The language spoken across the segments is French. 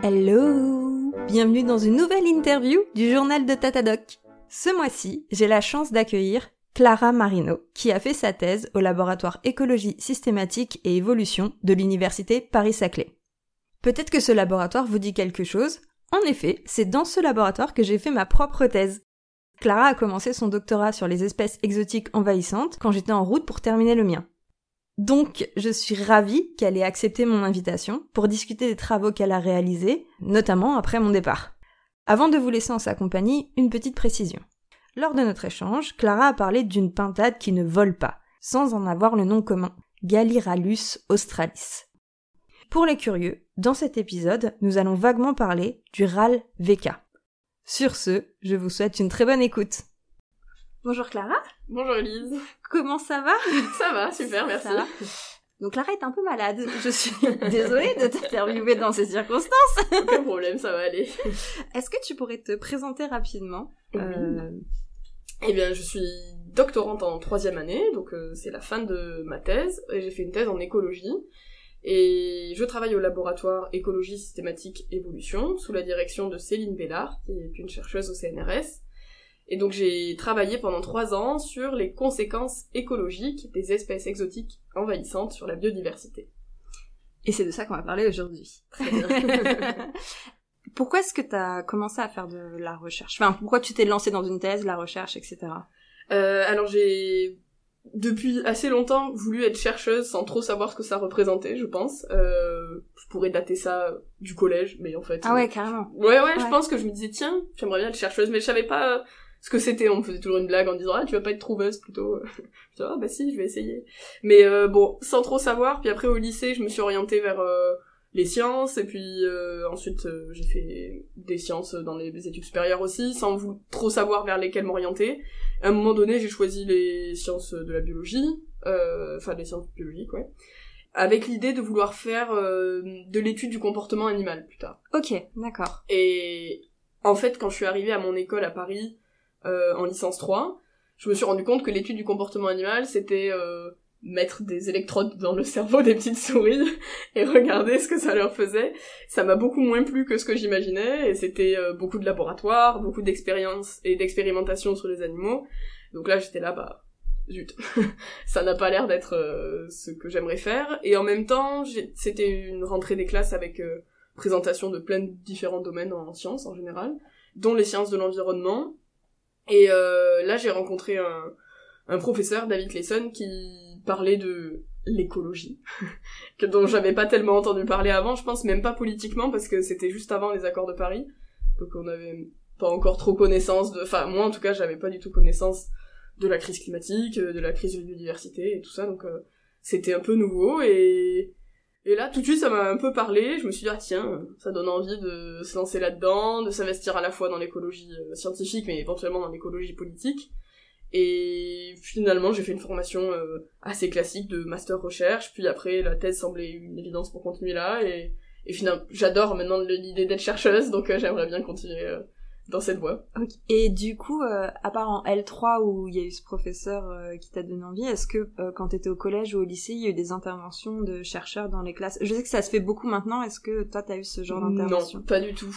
Hello Bienvenue dans une nouvelle interview du journal de Tatadoc. Ce mois-ci, j'ai la chance d'accueillir Clara Marino, qui a fait sa thèse au laboratoire écologie systématique et évolution de l'université Paris-Saclay. Peut-être que ce laboratoire vous dit quelque chose. En effet, c'est dans ce laboratoire que j'ai fait ma propre thèse. Clara a commencé son doctorat sur les espèces exotiques envahissantes quand j'étais en route pour terminer le mien. Donc, je suis ravie qu'elle ait accepté mon invitation pour discuter des travaux qu'elle a réalisés, notamment après mon départ. Avant de vous laisser en sa compagnie, une petite précision. Lors de notre échange, Clara a parlé d'une pintade qui ne vole pas, sans en avoir le nom commun, Gallirallus australis. Pour les curieux, dans cet épisode, nous allons vaguement parler du RAL VK. Sur ce, je vous souhaite une très bonne écoute. Bonjour Clara. Bonjour Elise. Comment ça va? Ça va, super, merci. Donc Clara est un peu malade. Je suis désolée de t'interviewer dans ces circonstances. Aucun problème, ça va aller. Est-ce que tu pourrais te présenter rapidement? Euh... Eh bien, je suis doctorante en troisième année, donc euh, c'est la fin de ma thèse, et j'ai fait une thèse en écologie. Et je travaille au laboratoire écologie systématique évolution, sous la direction de Céline Bellard, qui est une chercheuse au CNRS. Et donc j'ai travaillé pendant trois ans sur les conséquences écologiques des espèces exotiques envahissantes sur la biodiversité. Et c'est de ça qu'on va parler aujourd'hui. Très bien. pourquoi est-ce que tu as commencé à faire de la recherche? Enfin, pourquoi tu t'es lancé dans une thèse, la recherche, etc. Euh, alors j'ai depuis assez longtemps voulu être chercheuse sans trop savoir ce que ça représentait, je pense. Euh, je pourrais dater ça du collège, mais en fait... Ah ouais, carrément. Ouais, ouais, je pense que je me disais, tiens, j'aimerais bien être chercheuse, mais je savais pas ce que c'était. On me faisait toujours une blague en disant, ah, tu vas pas être trouveuse, plutôt. je disais, ah, bah si, je vais essayer. Mais euh, bon, sans trop savoir, puis après au lycée, je me suis orientée vers... Euh, les sciences et puis euh, ensuite euh, j'ai fait des sciences dans les études supérieures aussi sans vous trop savoir vers lesquelles m'orienter à un moment donné j'ai choisi les sciences de la biologie euh, enfin les sciences biologiques ouais avec l'idée de vouloir faire de l'étude du comportement animal plus tard ok d'accord et en fait quand je suis arrivée à mon école à Paris en licence 3 je me suis rendu compte que l'étude du comportement animal c'était mettre des électrodes dans le cerveau des petites souris et regarder ce que ça leur faisait. Ça m'a beaucoup moins plu que ce que j'imaginais et c'était euh, beaucoup de laboratoires, beaucoup d'expériences et d'expérimentations sur les animaux. Donc là j'étais là bah zut, ça n'a pas l'air d'être euh, ce que j'aimerais faire et en même temps c'était une rentrée des classes avec euh, présentation de plein de différents domaines en sciences en général, dont les sciences de l'environnement. Et là j'ai rencontré un, un professeur, David Clayson, qui parler de l'écologie, que dont j'avais pas tellement entendu parler avant, je pense même pas politiquement parce que c'était juste avant les accords de Paris, donc on avait pas encore trop connaissance de, enfin moi en tout cas j'avais pas du tout connaissance de la crise climatique, euh, de la crise de biodiversité et tout ça, donc euh, c'était un peu nouveau et et là tout de suite ça m'a un peu parlé, je me suis dit ah tiens ça donne envie de se lancer là-dedans, de s'investir à la fois dans l'écologie euh, scientifique mais éventuellement dans l'écologie politique. Et finalement, j'ai fait une formation euh, assez classique de master recherche, puis après, la thèse semblait une évidence pour continuer là, et, et finalement, j'adore maintenant l'idée d'être chercheuse, donc euh, j'aimerais bien continuer dans cette voie. Et du coup, à part en L3 où il y a eu ce professeur qui t'a donné envie, est-ce que quand t'étais au collège ou au lycée, il y a eu des interventions de chercheurs dans les classes? Je sais que ça se fait beaucoup maintenant, est-ce que toi t'as eu ce genre d'intervention? Non, pas du tout.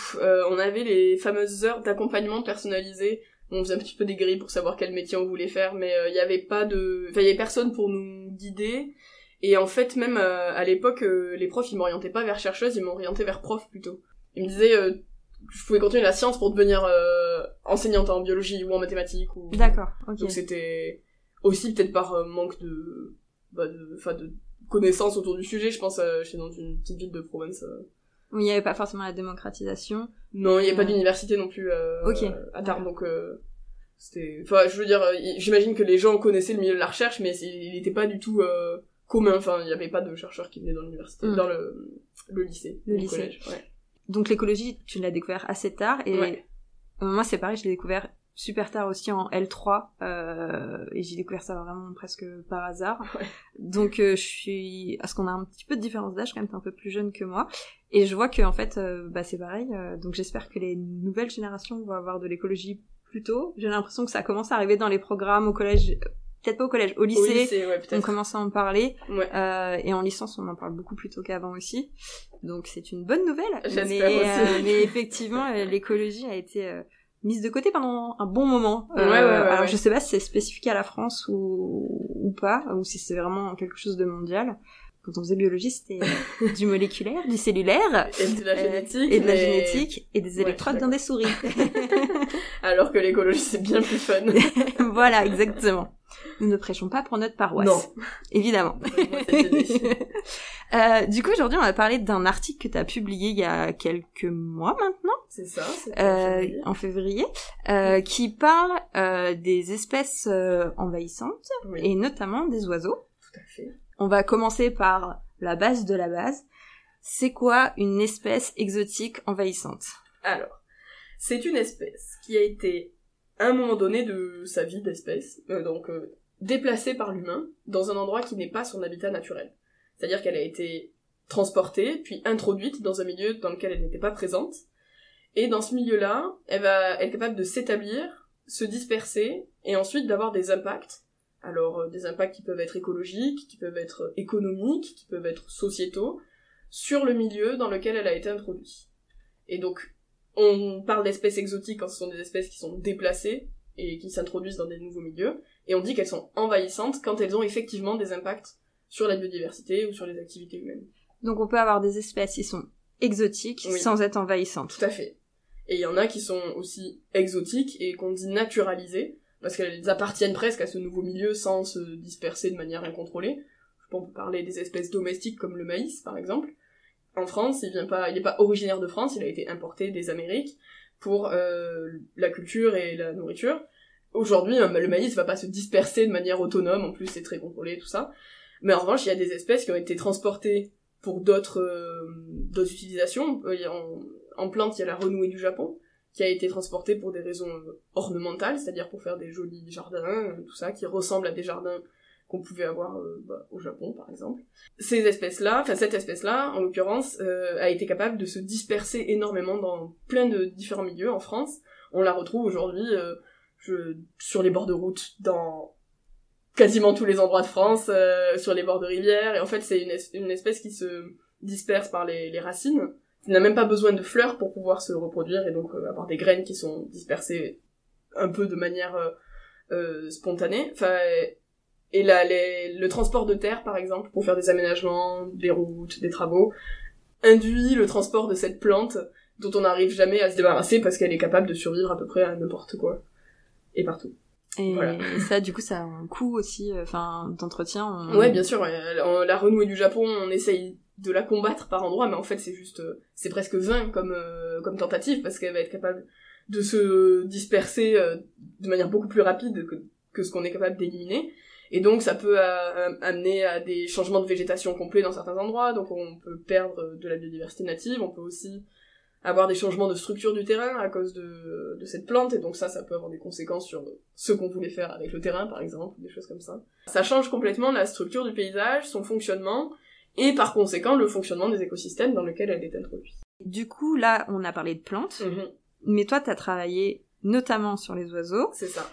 on avait les fameuses heures d'accompagnement personnalisé on faisait un petit peu des grilles pour savoir quel métier on voulait faire, mais il euh, n'y avait pas de, enfin il y avait personne pour nous guider. Et en fait, même euh, à l'époque, euh, les profs ils m'orientaient pas vers chercheuse, ils m'orientaient vers prof plutôt. Ils me disaient je pouvais continuer la science pour devenir enseignante en biologie ou en mathématiques. Ou... D'accord. Donc c'était aussi peut-être par manque de, bah de, de connaissances autour du sujet. Je pense, j'étais dans une petite ville de province. Où il n'y avait pas forcément la démocratisation. Non, il n'y avait pas d'université non plus euh, à Tarbes, donc euh, c'était... Enfin, je veux dire, euh, j'imagine que les gens connaissaient le milieu de la recherche, mais il n'était pas du tout euh, commun. Enfin, il n'y avait pas de chercheurs qui venaient dans l'université, mm. dans le, le lycée, le, lycée. collège. Ouais. Donc l'écologie, tu l'as découvert assez tard, et moi c'est pareil, je l'ai découvert super tard aussi en L3 euh, et j'ai découvert ça vraiment presque par hasard. Ouais. Donc euh, je suis parce qu'on a un petit peu de différence d'âge quand même, t'es un peu plus jeune que moi et je vois que en fait euh, bah c'est pareil. Euh, donc j'espère que les nouvelles générations vont avoir de l'écologie plus tôt. J'ai l'impression que ça commence à arriver dans les programmes au collège peut-être pas au collège, au Au lycée, ouais, on commence à en parler. Ouais. Euh, et en licence, on en parle beaucoup plus tôt qu'avant aussi. Donc c'est une bonne nouvelle. J'espère mais, aussi. euh, mais effectivement, euh, l'écologie a été euh, mise de côté pendant un bon moment. Euh, Ouais, ouais, ouais, alors ouais. je sais pas si c'est spécifique à la France ou, ou pas, ou si c'est vraiment quelque chose de mondial. Quand on faisait biologie, c'était euh, du moléculaire, du cellulaire. Et de la euh, génétique. et de la mais- génétique et des électrodes dans des souris. Alors que l'écologie, c'est bien plus fun. voilà, exactement. Nous ne prêchons pas pour notre paroisse. Non. Évidemment. Euh, du coup, aujourd'hui, on va parler d'un article que tu as publié il y a quelques mois maintenant, C'est ça, euh, en février, qui parle des espèces envahissantes Oui, et notamment des oiseaux. tout à fait. On va commencer par la base de la base. C'est quoi une espèce exotique envahissante? Alors, c'est une espèce qui a été, à un moment donné de sa vie d'espèce, euh, donc euh, déplacée par l'humain dans un endroit qui n'est pas son habitat naturel. C'est-à-dire qu'elle a été transportée, puis introduite dans un milieu dans lequel elle n'était pas présente. Et dans ce milieu-là, elle va être capable de s'établir, se disperser, et ensuite d'avoir des impacts. Alors, euh, des impacts qui peuvent être écologiques, qui peuvent être économiques, qui peuvent être sociétaux, sur le milieu dans lequel elle a été introduite. Et donc, on parle d'espèces exotiques quand ce sont des espèces qui sont déplacées et qui s'introduisent dans des nouveaux milieux, et on dit qu'elles sont envahissantes quand elles ont effectivement des impacts sur la biodiversité ou sur les activités humaines. Donc on peut avoir des espèces qui sont exotiques Oui. sans être envahissantes. Tout à fait. Et il y en a qui sont aussi exotiques et qu'on dit naturalisées, parce qu'elles appartiennent presque à ce nouveau milieu sans se disperser de manière incontrôlée. Je on peut parler des espèces domestiques comme le maïs, par exemple. En France, il vient pas, il n'est pas originaire de France, il a été importé des Amériques pour euh, la culture et la nourriture. Aujourd'hui, euh, le maïs va pas se disperser de manière autonome, en plus c'est très contrôlé, tout ça. Mais en revanche, il y a des espèces qui ont été transportées pour d'autres euh, utilisations. Euh, En, en plante, il y a la renouée du Japon, qui a été transportée pour des raisons euh, ornementales, c'est-à-dire pour faire des jolis jardins, euh, tout ça, qui ressemblent à des jardins qu'on pouvait avoir euh, bah, au Japon, par exemple. Ces espèces-là, enfin cette espèce-là, en l'occurrence, a été capable de se disperser énormément dans plein de différents milieux en France. On la retrouve aujourd'hui sur les bords de route, dans quasiment tous les endroits de France, sur les bords de rivières, et en fait c'est une, es- une espèce qui se disperse par les, racines, n'a même pas besoin de fleurs pour pouvoir se reproduire, et donc euh, avoir des graines qui sont dispersées un peu de manière euh, euh, spontanée. Enfin, et là, les- le transport de terre, par exemple, pour faire des aménagements, des routes, des travaux, induit le transport de cette plante dont on n'arrive jamais à se débarrasser parce qu'elle est capable de survivre à peu près à n'importe quoi. Et partout. Et Voilà. ça, du coup, ça a un coût aussi, euh, enfin, d'entretien. on- Ouais, bien sûr, ouais. La renouée du Japon, on essaye de la combattre par endroits, mais en fait, c'est juste, euh, c'est presque vain comme, euh, comme tentative, parce qu'elle va être capable de se disperser euh, de manière beaucoup plus rapide que, que ce qu'on est capable d'éliminer. Et donc, ça peut amener à des changements de végétation complets dans certains endroits, donc on peut perdre de la biodiversité native, on peut aussi avoir des changements de structure du terrain à cause de, de cette plante, et donc ça, ça peut avoir des conséquences sur ce qu'on voulait faire avec le terrain, par exemple, des choses comme ça. Ça change complètement la structure du paysage, son fonctionnement, et par conséquent le fonctionnement des écosystèmes dans lesquels elle est introduite. Du coup, là, on a parlé de plantes, Mhm, mais toi, t'as travaillé notamment sur les oiseaux. C'est ça.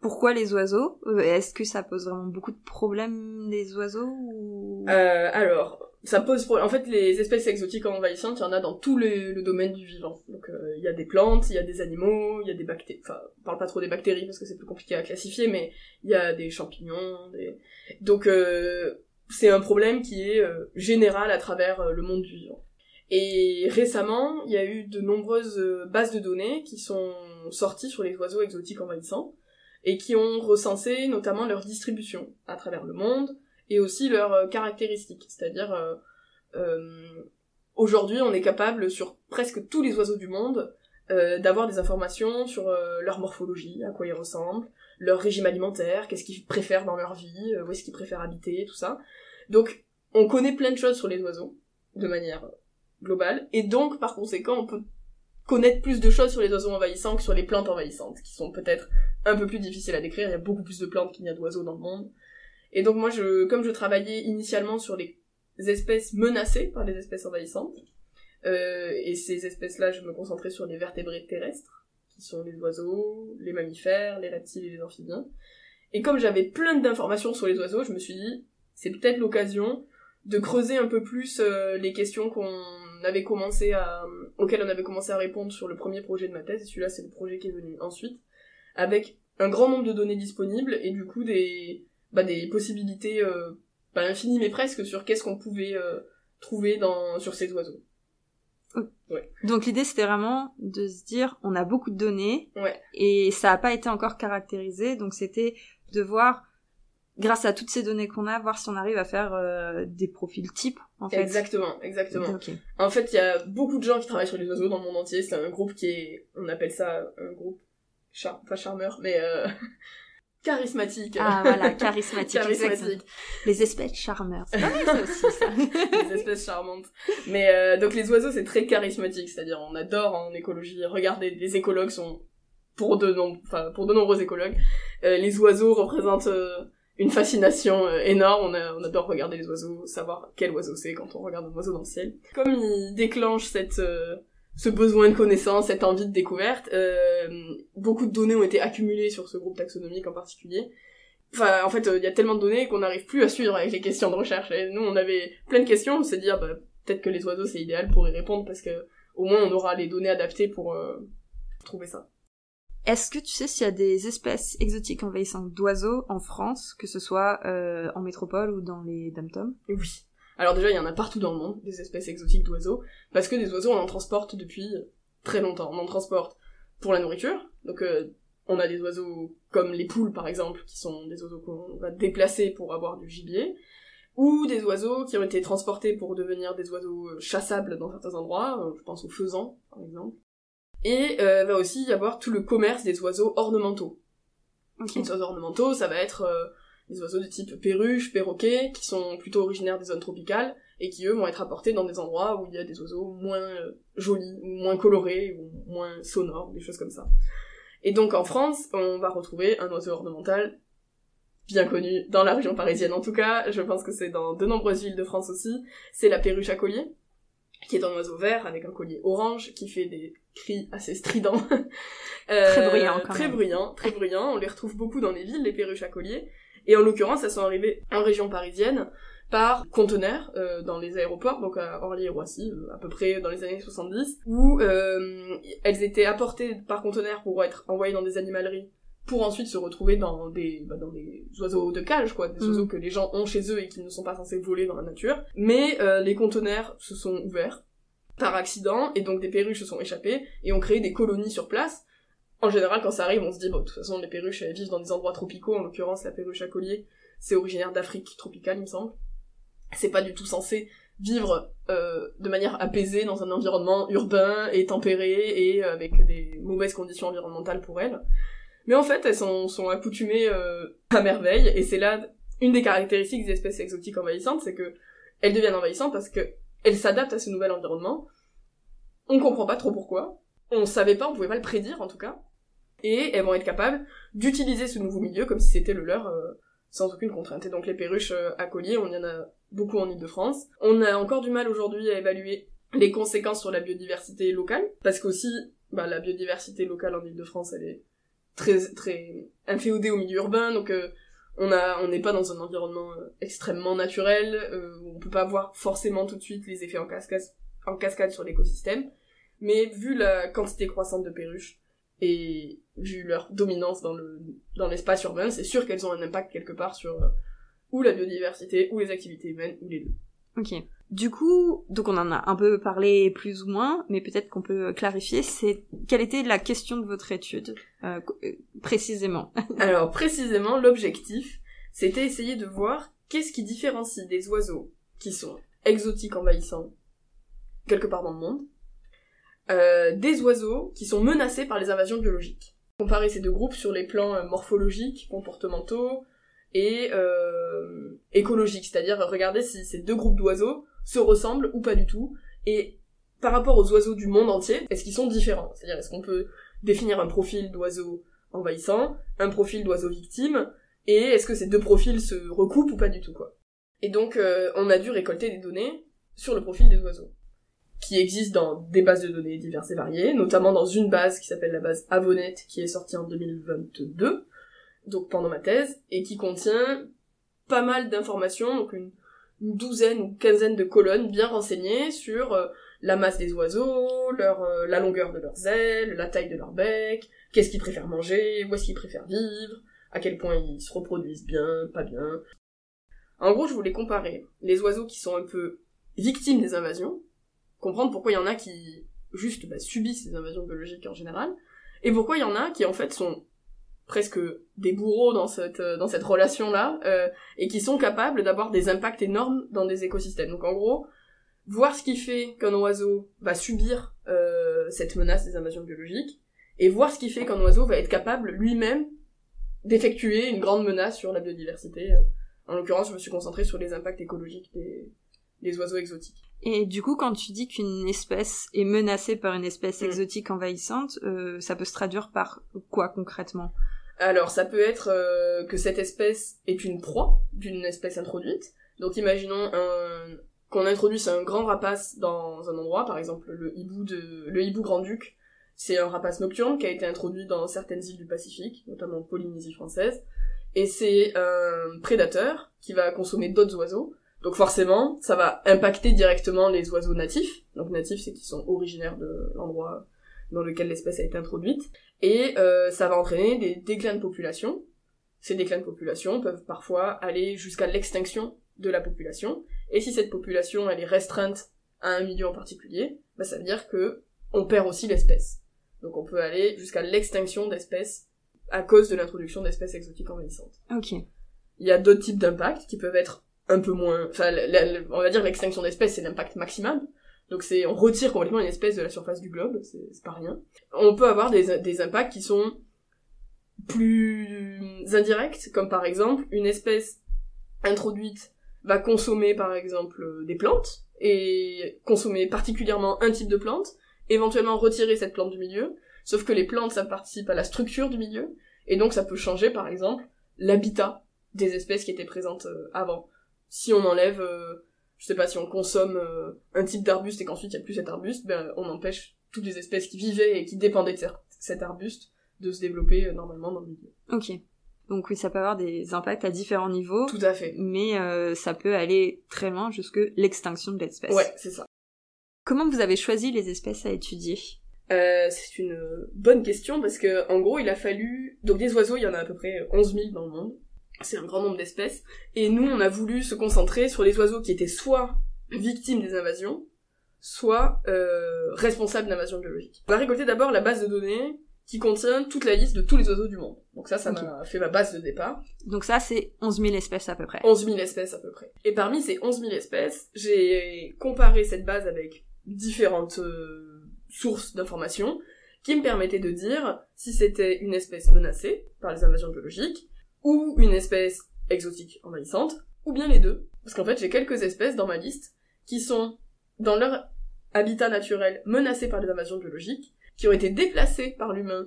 Pourquoi les oiseaux? Euh, Est-ce que ça pose vraiment beaucoup de problèmes les oiseaux ou... Euh, alors, ça pose problème. En fait, les espèces exotiques envahissantes, il y en a dans tout le, le domaine du vivant. Donc, euh, il y a des plantes, il y a des animaux, il y a des bactéries. Enfin, on parle pas trop des bactéries parce que c'est plus compliqué à classifier, mais il y a des champignons. Des... Donc, euh, c'est un problème qui est euh, général à travers euh, le monde du vivant. Et récemment, il y a eu de nombreuses euh, bases de données qui sont sorties sur les oiseaux exotiques envahissants et qui ont recensé notamment leur distribution à travers le monde, et aussi leurs caractéristiques. C'est-à-dire, aujourd'hui, on est capable, sur presque tous les oiseaux du monde, d'avoir des informations sur leur morphologie, à quoi ils ressemblent, leur régime alimentaire, qu'est-ce qu'ils préfèrent dans leur vie, euh, où est-ce qu'ils préfèrent habiter, tout ça. Donc, on connaît plein de choses sur les oiseaux, de manière globale, et donc, par conséquent, on peut connaître plus de choses sur les oiseaux envahissants que sur les plantes envahissantes, qui sont peut-être un peu plus difficiles à décrire, il y a beaucoup plus de plantes qu'il n'y a d'oiseaux dans le monde. Et donc moi, je, comme je travaillais initialement sur les espèces menacées par les espèces envahissantes, euh, et ces espèces-là, je me concentrais sur les vertébrés terrestres, qui sont les oiseaux, les mammifères, les reptiles et les amphibiens. Et comme j'avais plein d'informations sur les oiseaux, je me suis dit, c'est peut-être l'occasion de creuser un peu plus euh, les questions qu'on avait commencé à, auxquelles on avait commencé à répondre sur le premier projet de ma thèse, celui-là c'est le projet qui est venu ensuite, avec un grand nombre de données disponibles, et du coup des, bah, des possibilités, euh, pas infinies mais presque, sur qu'est-ce qu'on pouvait euh, trouver sur ces oiseaux. Donc l'idée c'était vraiment de se dire on a beaucoup de données Ouais. et ça n'a pas été encore caractérisé donc c'était de voir grâce à toutes ces données qu'on a voir si on arrive à faire euh, des profils types en fait. Exactement, exactement. En fait, il y a beaucoup de gens qui travaillent sur les oiseaux dans le monde entier. C'est un groupe qui est, on appelle ça un groupe, char... pas charmeur, mais euh... charismatique. Ah voilà, charismatique, Charismatique. Les espèces mal ça aussi ça. des espèces charmantes. Mais euh, donc les oiseaux, c'est très charismatique. C'est-à-dire, on adore en écologie. Regardez, les écologues sont, pour de, nom... enfin, pour de nombreux écologues, euh, les oiseaux représentent euh, une fascination euh, énorme. On, a- on adore regarder les oiseaux, savoir quel oiseau c'est quand on regarde un oiseau dans le ciel. Comme il déclenche cette, euh, ce besoin de connaissance, cette envie de découverte, euh, beaucoup de données ont été accumulées sur ce groupe taxonomique en particulier. Enfin, en fait, euh, il y a tellement de données qu'on n'arrive plus à suivre avec les questions de recherche. Et nous, on avait plein de questions, on s'est dit, ah, bah, peut-être que les oiseaux, c'est idéal pour y répondre, parce que au moins, on aura les données adaptées pour euh, trouver ça. Est-ce que tu sais s'il y a des espèces exotiques envahissantes d'oiseaux en France, que ce soit euh, en métropole ou dans les dom oui. Alors déjà, il y en a partout dans le monde, des espèces exotiques d'oiseaux, parce que des oiseaux, on en transporte depuis très longtemps. On en transporte pour la nourriture, donc euh, on a des oiseaux comme les poules, par exemple, qui sont des oiseaux qu'on va déplacer pour avoir du gibier, ou des oiseaux qui ont été transportés pour devenir des oiseaux euh, chassables dans certains endroits, euh, je pense aux faisans, par exemple. Et euh, va aussi y avoir tout le commerce des oiseaux ornementaux. Les oiseaux ornementaux, ça va être euh, des oiseaux de type perruche, perroquet, qui sont plutôt originaires des zones tropicales, et qui eux vont être apportés dans des endroits où il y a des oiseaux moins euh, jolis, ou moins colorés, ou moins sonores, des choses comme ça. Et donc en France, on va retrouver un oiseau ornemental bien connu, dans la région parisienne en tout cas, je pense que c'est dans de nombreuses villes de France aussi, c'est la perruche à collier, qui est un oiseau vert avec un collier orange, qui fait des cris assez stridents. Euh, Très bruyant, quand Très même. bruyant, très bruyant, on les retrouve beaucoup dans les villes, les perruches à collier, et en l'occurrence, elles sont arrivées en région parisienne par conteneurs euh, dans les aéroports, donc à Orly et Roissy, euh, à peu près dans les années 70, où euh, elles étaient apportées par conteneurs pour être envoyées dans des animaleries, pour ensuite se retrouver dans des, bah, dans des oiseaux de cage, quoi, des Mhm. oiseaux que les gens ont chez eux et qui ne sont pas censés voler dans la nature. Mais euh, les conteneurs se sont ouverts par accident, et donc des perruches se sont échappées, et ont créé des colonies sur place. En général, quand ça arrive, on se dit, bon, de toute façon, les perruches, elles vivent dans des endroits tropicaux, en l'occurrence, la perruche à collier, c'est originaire d'Afrique tropicale, il me semble. C'est pas du tout censé vivre euh, de manière apaisée dans un environnement urbain et tempéré et avec des mauvaises conditions environnementales pour elles. Mais en fait, elles sont, sont accoutumées euh, à merveille, et c'est là une des caractéristiques des espèces exotiques envahissantes, c'est que elles deviennent envahissantes parce que elles s'adaptent à ce nouvel environnement. On comprend pas trop pourquoi. On savait pas, on pouvait pas le prédire en tout cas. Et elles vont être capables d'utiliser ce nouveau milieu comme si c'était le leur euh, sans aucune contrainte. Et donc les perruches euh, à collier, on y en a beaucoup en Ile-de-France. On a encore du mal aujourd'hui à évaluer les conséquences sur la biodiversité locale, parce qu'aussi, bah, la biodiversité locale en Ile-de-France, elle est très très inféodée au milieu urbain, donc euh, on a on n'est pas dans un environnement euh, extrêmement naturel, euh, on peut pas voir forcément tout de suite les effets en cascade en cascade sur l'écosystème, mais vu la quantité croissante de perruches et vu leur dominance dans le dans l'espace urbain, c'est sûr qu'elles ont un impact quelque part sur euh, ou la biodiversité ou les activités humaines ou les deux. Ok. Du coup, donc on en a un peu parlé plus ou moins, mais peut-être qu'on peut clarifier, c'est quelle était la question de votre étude, euh, euh, précisément? Alors précisément, l'objectif, c'était essayer de voir qu'est-ce qui différencie des oiseaux qui sont exotiques envahissants quelque part dans le monde, euh, des oiseaux qui sont menacés par les invasions biologiques. Comparer ces deux groupes sur les plans euh, morphologiques, comportementaux et euh, écologiques, c'est-à-dire regarder si ces deux groupes d'oiseaux se ressemblent ou pas du tout, et par rapport aux oiseaux du monde entier, est-ce qu'ils sont différents? C'est-à-dire est-ce qu'on peut définir un profil d'oiseau envahissant, un profil d'oiseau victime, et est-ce que ces deux profils se recoupent ou pas du tout quoi? Et donc on a dû récolter des données sur le profil des oiseaux, qui existent dans des bases de données diverses et variées, notamment dans une base qui s'appelle la base Avonet, qui est sortie en 2022, donc pendant ma thèse, et qui contient pas mal d'informations, donc une, douzaine ou quinzaine de colonnes bien renseignées sur euh, la masse des oiseaux, leur, euh, la longueur de leurs ailes, la taille de leur bec, qu'est-ce qu'ils préfèrent manger, où est-ce qu'ils préfèrent vivre, à quel point ils se reproduisent bien, pas bien. En gros, je voulais comparer les oiseaux qui sont un peu victimes des invasions, comprendre pourquoi il y en a qui juste bah, subissent les invasions biologiques en général, et pourquoi il y en a qui en fait sont presque des bourreaux dans cette euh, dans cette relation là euh, et qui sont capables d'avoir des impacts énormes dans des écosystèmes. Donc en gros, voir ce qui fait qu'un oiseau va subir euh, cette menace des invasions biologiques et voir ce qui fait qu'un oiseau va être capable lui-même d'effectuer une grande menace sur la biodiversité. En l'occurrence, je me suis concentrée sur les impacts écologiques des, des oiseaux exotiques. Et du coup, quand tu dis qu'une espèce est menacée par une espèce Mm. exotique envahissante, euh, ça peut se traduire par quoi concrètement? Alors, ça peut être euh, que cette espèce est une proie d'une espèce introduite. Donc, imaginons un... qu'on introduise un grand rapace dans un endroit, par exemple le hibou de le hibou grand-duc. C'est un rapace nocturne qui a été introduit dans certaines îles du Pacifique, notamment en Polynésie française. Et c'est un prédateur qui va consommer d'autres oiseaux. Donc forcément, ça va impacter directement les oiseaux natifs. Donc natifs, c'est qu'ils sont originaires de l'endroit dans lequel l'espèce a été introduite. Et euh, ça va entraîner des déclins de population. Ces déclins de population peuvent parfois aller jusqu'à l'extinction de la population. Et si cette population elle est restreinte à un milieu en particulier, bah, ça veut dire que on perd aussi l'espèce. Donc on peut aller jusqu'à l'extinction d'espèces à cause de l'introduction d'espèces exotiques envahissantes. Ok. Il y a d'autres types d'impacts qui peuvent être un peu moins... Enfin, on va dire l'extinction d'espèces, c'est l'impact maximal. Donc c'est on retire complètement une espèce de la surface du globe, c'est pas rien. On peut avoir des, des impacts qui sont plus indirects, comme par exemple une espèce introduite va consommer par exemple des plantes, et consommer particulièrement un type de plante, éventuellement retirer cette plante du milieu, sauf que les plantes ça participe à la structure du milieu, et donc ça peut changer par exemple l'habitat des espèces qui étaient présentes euh, avant. Si on enlève, euh, je sais pas, si on consomme euh, un type d'arbuste et qu'ensuite il n'y a plus cet arbuste, ben on empêche toutes les espèces qui vivaient et qui dépendaient de cet arbuste de se développer euh, normalement dans le milieu. Ok. Donc oui, ça peut avoir des impacts à différents niveaux, Tout à fait. mais euh, ça peut aller très loin jusque l'extinction de l'espèce. Ouais, c'est ça. Comment vous avez choisi les espèces à étudier? Euh, c'est une bonne question parce que en gros il a fallu donc des oiseaux il y en a à peu près 11 000 dans le monde c'est un grand nombre d'espèces. Et nous on a voulu se concentrer sur les oiseaux qui étaient soit victimes des invasions soit euh, responsables d'invasions biologiques. On a récolté d'abord la base de données qui contient toute la liste de tous les oiseaux du monde. Donc ça ça m'a fait ma base de départ. Donc ça, c'est 11 000 espèces à peu près. 11 000 espèces à peu près. Et parmi ces 11 000 espèces, j'ai comparé cette base avec différentes euh, sources d'informations qui me permettaient de dire si c'était une espèce menacée par les invasions biologiques ou une espèce exotique envahissante ou bien les deux. Parce qu'en fait, j'ai quelques espèces dans ma liste qui sont dans leur habitat naturel menacés par les invasions biologiques, qui ont été déplacées par l'humain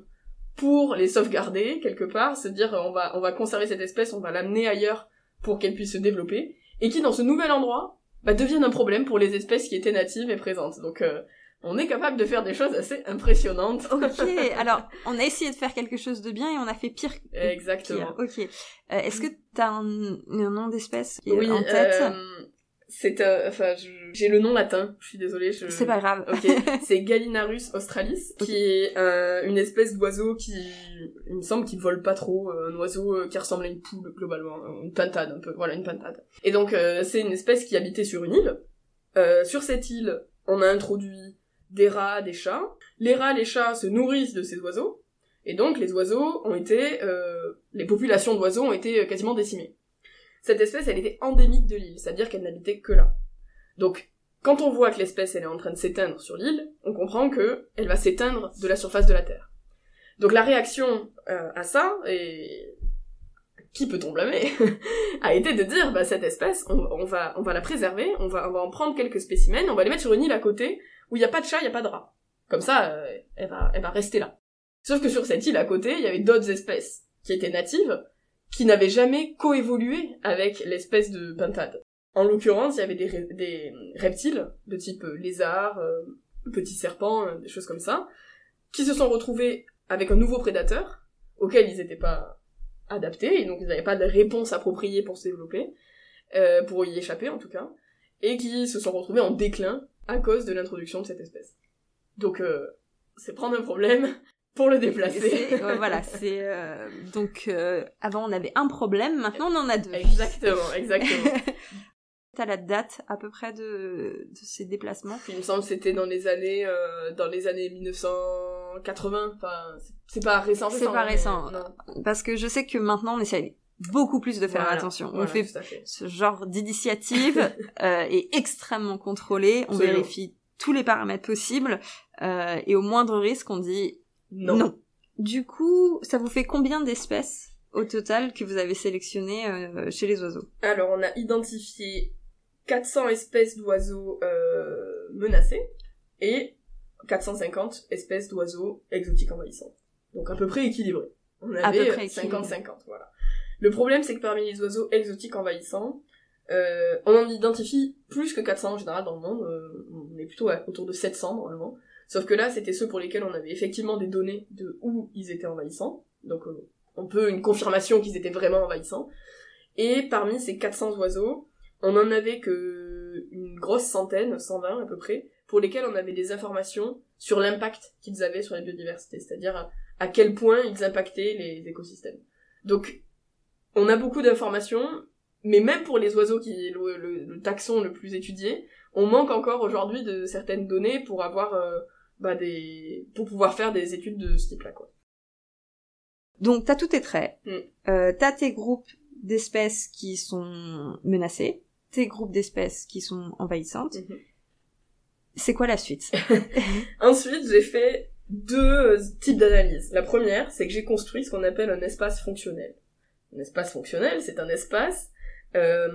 pour les sauvegarder quelque part, se dire on va on va conserver cette espèce, on va l'amener ailleurs pour qu'elle puisse se développer, et qui dans ce nouvel endroit bah, deviennent un problème pour les espèces qui étaient natives et présentes. Donc euh, on est capable de faire des choses assez impressionnantes. Ok, alors on a essayé de faire quelque chose de bien et on a fait pire. Exactement. Pire. Ok. Euh, Est-ce que t'as un, un nom d'espèce qui est Oui, en tête euh, c'est euh, enfin j'ai le nom latin. Je suis désolée. Je... C'est pas grave. Ok, c'est Gallinarus australis, qui est euh, une espèce d'oiseau qui, il me semble, qui vole pas trop, euh, un oiseau qui ressemble à une poule globalement, une pintade un peu, voilà une pintade. Et donc euh, c'est une espèce qui habitait sur une île. Euh, sur cette île, on a introduit des rats, des chats. Les rats, les chats se nourrissent de ces oiseaux, et donc les oiseaux ont été, euh, les populations d'oiseaux ont été euh, quasiment décimées. Cette espèce, elle était endémique de l'île, c'est-à-dire qu'elle n'habitait que là. Donc quand on voit que l'espèce elle est en train de s'éteindre sur l'île, on comprend que elle va s'éteindre de la surface de la Terre. Donc la réaction euh, à ça, et qui peut-on blâmer, a été de dire bah cette espèce, on, va on va la préserver, on va en prendre quelques spécimens, on va les mettre sur une île à côté où il n'y a pas de chat, il n'y a pas de rat. Comme ça, euh, elle va elle va rester là. Sauf que sur cette île à côté, il y avait d'autres espèces qui étaient natives, qui n'avaient jamais coévolué avec l'espèce de pintade. En l'occurrence, il y avait des, reptiles de type lézard, euh, petits serpents, euh, des choses comme ça, qui se sont retrouvés avec un nouveau prédateur, auquel ils n'étaient pas adapté, et donc ils n'avaient pas de réponse appropriée pour se développer, euh, pour y échapper en tout cas, et qui se sont retrouvés en déclin à cause de l'introduction de cette espèce. Donc euh, c'est prendre un problème pour le déplacer. Ouais, voilà, c'est euh, donc euh, avant on avait un problème, maintenant on en a deux. Exactement, exactement. T'as la date à peu près de, de ces déplacements? Il me semble que c'était dans les années euh, dans les années 1980. Enfin, c'est- pas récent. C'est pas récent. Parce que je sais que maintenant on essaye beaucoup plus de faire Voilà, attention. on voilà, fait ce genre d'initiative euh, est extrêmement contrôlé. On Absolument. vérifie tous les paramètres possibles euh, et au moindre risque on dit Non. non. Du coup, ça vous fait combien d'espèces au total que vous avez sélectionnées euh, chez les oiseaux? Alors, on a identifié 400 espèces d'oiseaux euh, menacés et 450 espèces d'oiseaux exotiques envahissants. Donc à peu près équilibré. On avait peu près 50-50, voilà. Le problème, c'est que parmi les oiseaux exotiques envahissants, euh, on en identifie plus que 400 en général dans le monde. euh, on est plutôt à- autour de 700 normalement. Sauf que là, c'était ceux pour lesquels on avait effectivement des données de où ils étaient envahissants. Donc euh, on peut une confirmation qu'ils étaient vraiment envahissants. Et parmi ces 400 oiseaux, on en avait que une grosse centaine, 120 à peu près, pour lesquels on avait des informations sur l'impact qu'ils avaient sur la biodiversité, c'est-à-dire à, quel point ils impactaient les écosystèmes. Donc, on a beaucoup d'informations, mais même pour les oiseaux qui est le, le- le taxon le plus étudié, on manque encore aujourd'hui de certaines données pour avoir euh, bah, des pour pouvoir faire des études de ce type-là, quoi. Donc t'as tous tes traits, Mm. euh, t'as tes groupes d'espèces qui sont menacées, tes groupes d'espèces qui sont envahissantes. Mhm. C'est quoi la suite? Ensuite, j'ai fait deux euh, types d'analyses. La première, c'est que j'ai construit ce qu'on appelle un espace fonctionnel. Un espace fonctionnel, c'est un espace. euh,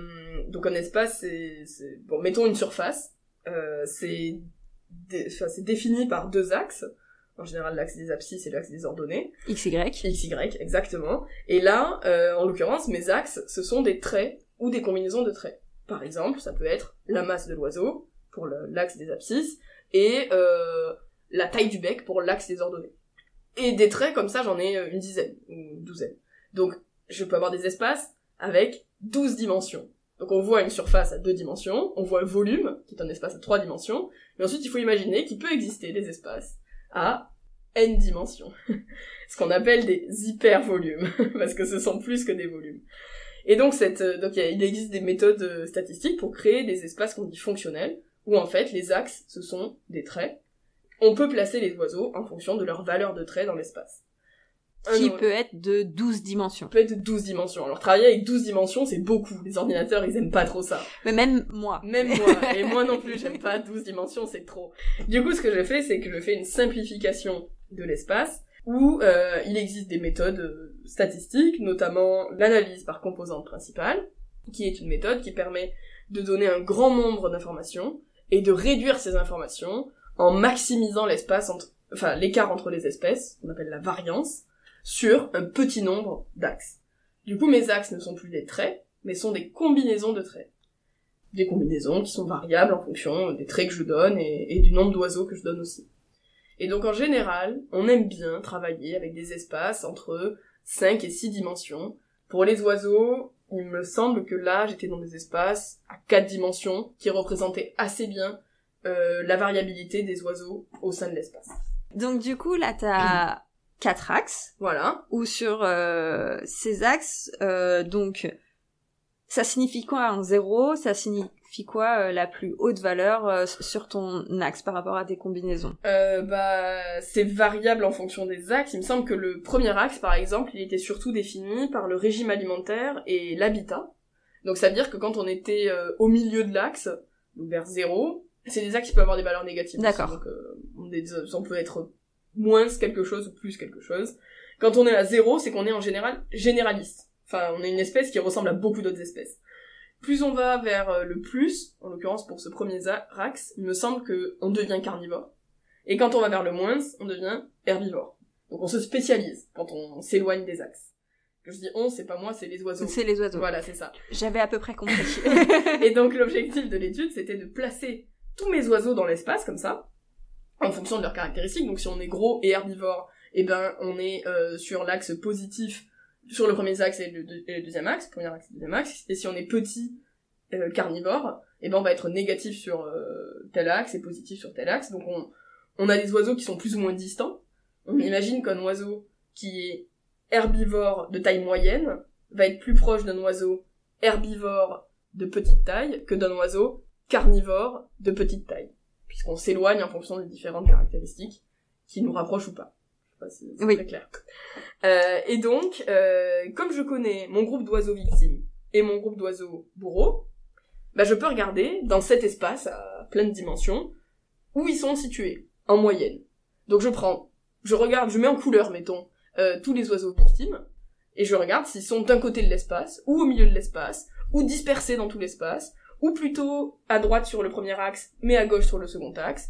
donc un espace, c'est, c'est- bon, mettons une surface. Euh, c'est, dé- enfin, c'est défini par deux axes. En général, l'axe des abscisses et l'axe des ordonnées. XY. X, Y, exactement. Et là, euh, en l'occurrence, mes axes, ce sont des traits ou des combinaisons de traits. Par exemple, ça peut être la masse de l'oiseau pour le- l'axe des abscisses et euh, la taille du bec pour l'axe des ordonnées. Et des traits comme ça, j'en ai euh, une dizaine ou une douzaine. Donc, je peux avoir des espaces avec 12 dimensions. Donc on voit une surface à deux dimensions, on voit un volume, qui est un espace à trois dimensions, mais ensuite il faut imaginer qu'il peut exister des espaces à n dimensions. Ce qu'on appelle des hypervolumes, parce que ce sont plus que des volumes. Et donc, cette, euh, donc il existe des méthodes statistiques pour créer des espaces qu'on dit fonctionnels, où en fait les axes, ce sont des traits. On peut placer les oiseaux en fonction de leur valeur de trait dans l'espace. Un Qui peut être de 12 dimensions. peut être de 12 dimensions. Alors travailler avec 12 dimensions, c'est beaucoup. Les ordinateurs, ils aiment pas trop ça. Mais même moi. Même moi, et moi non plus, j'aime pas 12 dimensions, c'est trop. Du coup, ce que je fais, c'est que je fais une simplification de l'espace, où euh, il existe des méthodes euh, statistiques, notamment l'analyse par composante principale, qui est une méthode qui permet de donner un grand nombre d'informations, et de réduire ces informations en maximisant l'espace entre, enfin, l'écart entre les espèces, qu'on appelle la variance, sur un petit nombre d'axes. Du coup, mes axes ne sont plus des traits, mais sont des combinaisons de traits des combinaisons qui sont variables en fonction des traits que je donne et, et du nombre d'oiseaux que je donne aussi. Et donc en général, on aime bien travailler avec des espaces entre 5 et 6 dimensions. Pour les oiseaux, il me semble que là, j'étais dans des espaces à 4 dimensions qui représentaient assez bien euh, la variabilité des oiseaux au sein de l'espace. Donc du coup, là, t'as quatre axes, Voilà. où sur euh, ces axes, euh, donc, ça signifie quoi un zéro? Ça signifie quoi euh, la plus haute valeur euh, sur ton axe par rapport à tes combinaisons? Euh, bah, c'est variable en fonction des axes. Il me semble que le premier axe, par exemple, il était surtout défini par le régime alimentaire et l'habitat. Donc ça veut dire que quand on était euh, au milieu de l'axe, donc vers zéro, c'est des axes qui peuvent avoir des valeurs négatives. D'accord. Donc euh, on, est- on peut être moins quelque chose ou plus quelque chose. Quand on est à zéro, c'est qu'on est en général généraliste. Enfin, on est une espèce qui ressemble à beaucoup d'autres espèces. Plus on va vers euh, le plus, en l'occurrence pour ce premier axe, il me semble que on devient carnivore. Et quand on va vers le moins, on devient herbivore. Donc on se spécialise quand on s'éloigne des axes. Quand je dis on, c'est pas moi, c'est les oiseaux. C'est les oiseaux. Voilà, c'est ça. J'avais à peu près compris. Et donc l'objectif de l'étude, c'était de placer tous mes oiseaux dans l'espace, comme ça, en fonction de leurs caractéristiques. Donc si on est gros et herbivore, eh ben on est euh, sur l'axe positif sur le premier axe et le, et le deuxième axe, premier axe et deuxième axe, et si on est petit euh, carnivore, et ben on va être négatif sur euh, tel axe et positif sur tel axe. Donc on, on a des oiseaux qui sont plus ou moins distants. On imagine qu'un oiseau qui est herbivore de taille moyenne va être plus proche d'un oiseau herbivore de petite taille que d'un oiseau carnivore de petite taille, puisqu'on s'éloigne en fonction des différentes caractéristiques qui nous rapprochent ou pas. Je sais pas si c'est Oui. très clair. Euh, et donc, euh, comme je connais mon groupe d'oiseaux victimes et mon groupe d'oiseaux bourreaux, bah je peux regarder dans cet espace à pleine dimension où ils sont situés en moyenne. Donc je prends, je regarde, je mets en couleur, mettons, euh, tous les oiseaux victimes et je regarde s'ils sont d'un côté de l'espace ou au milieu de l'espace ou dispersés dans tout l'espace ou plutôt à droite sur le premier axe mais à gauche sur le second axe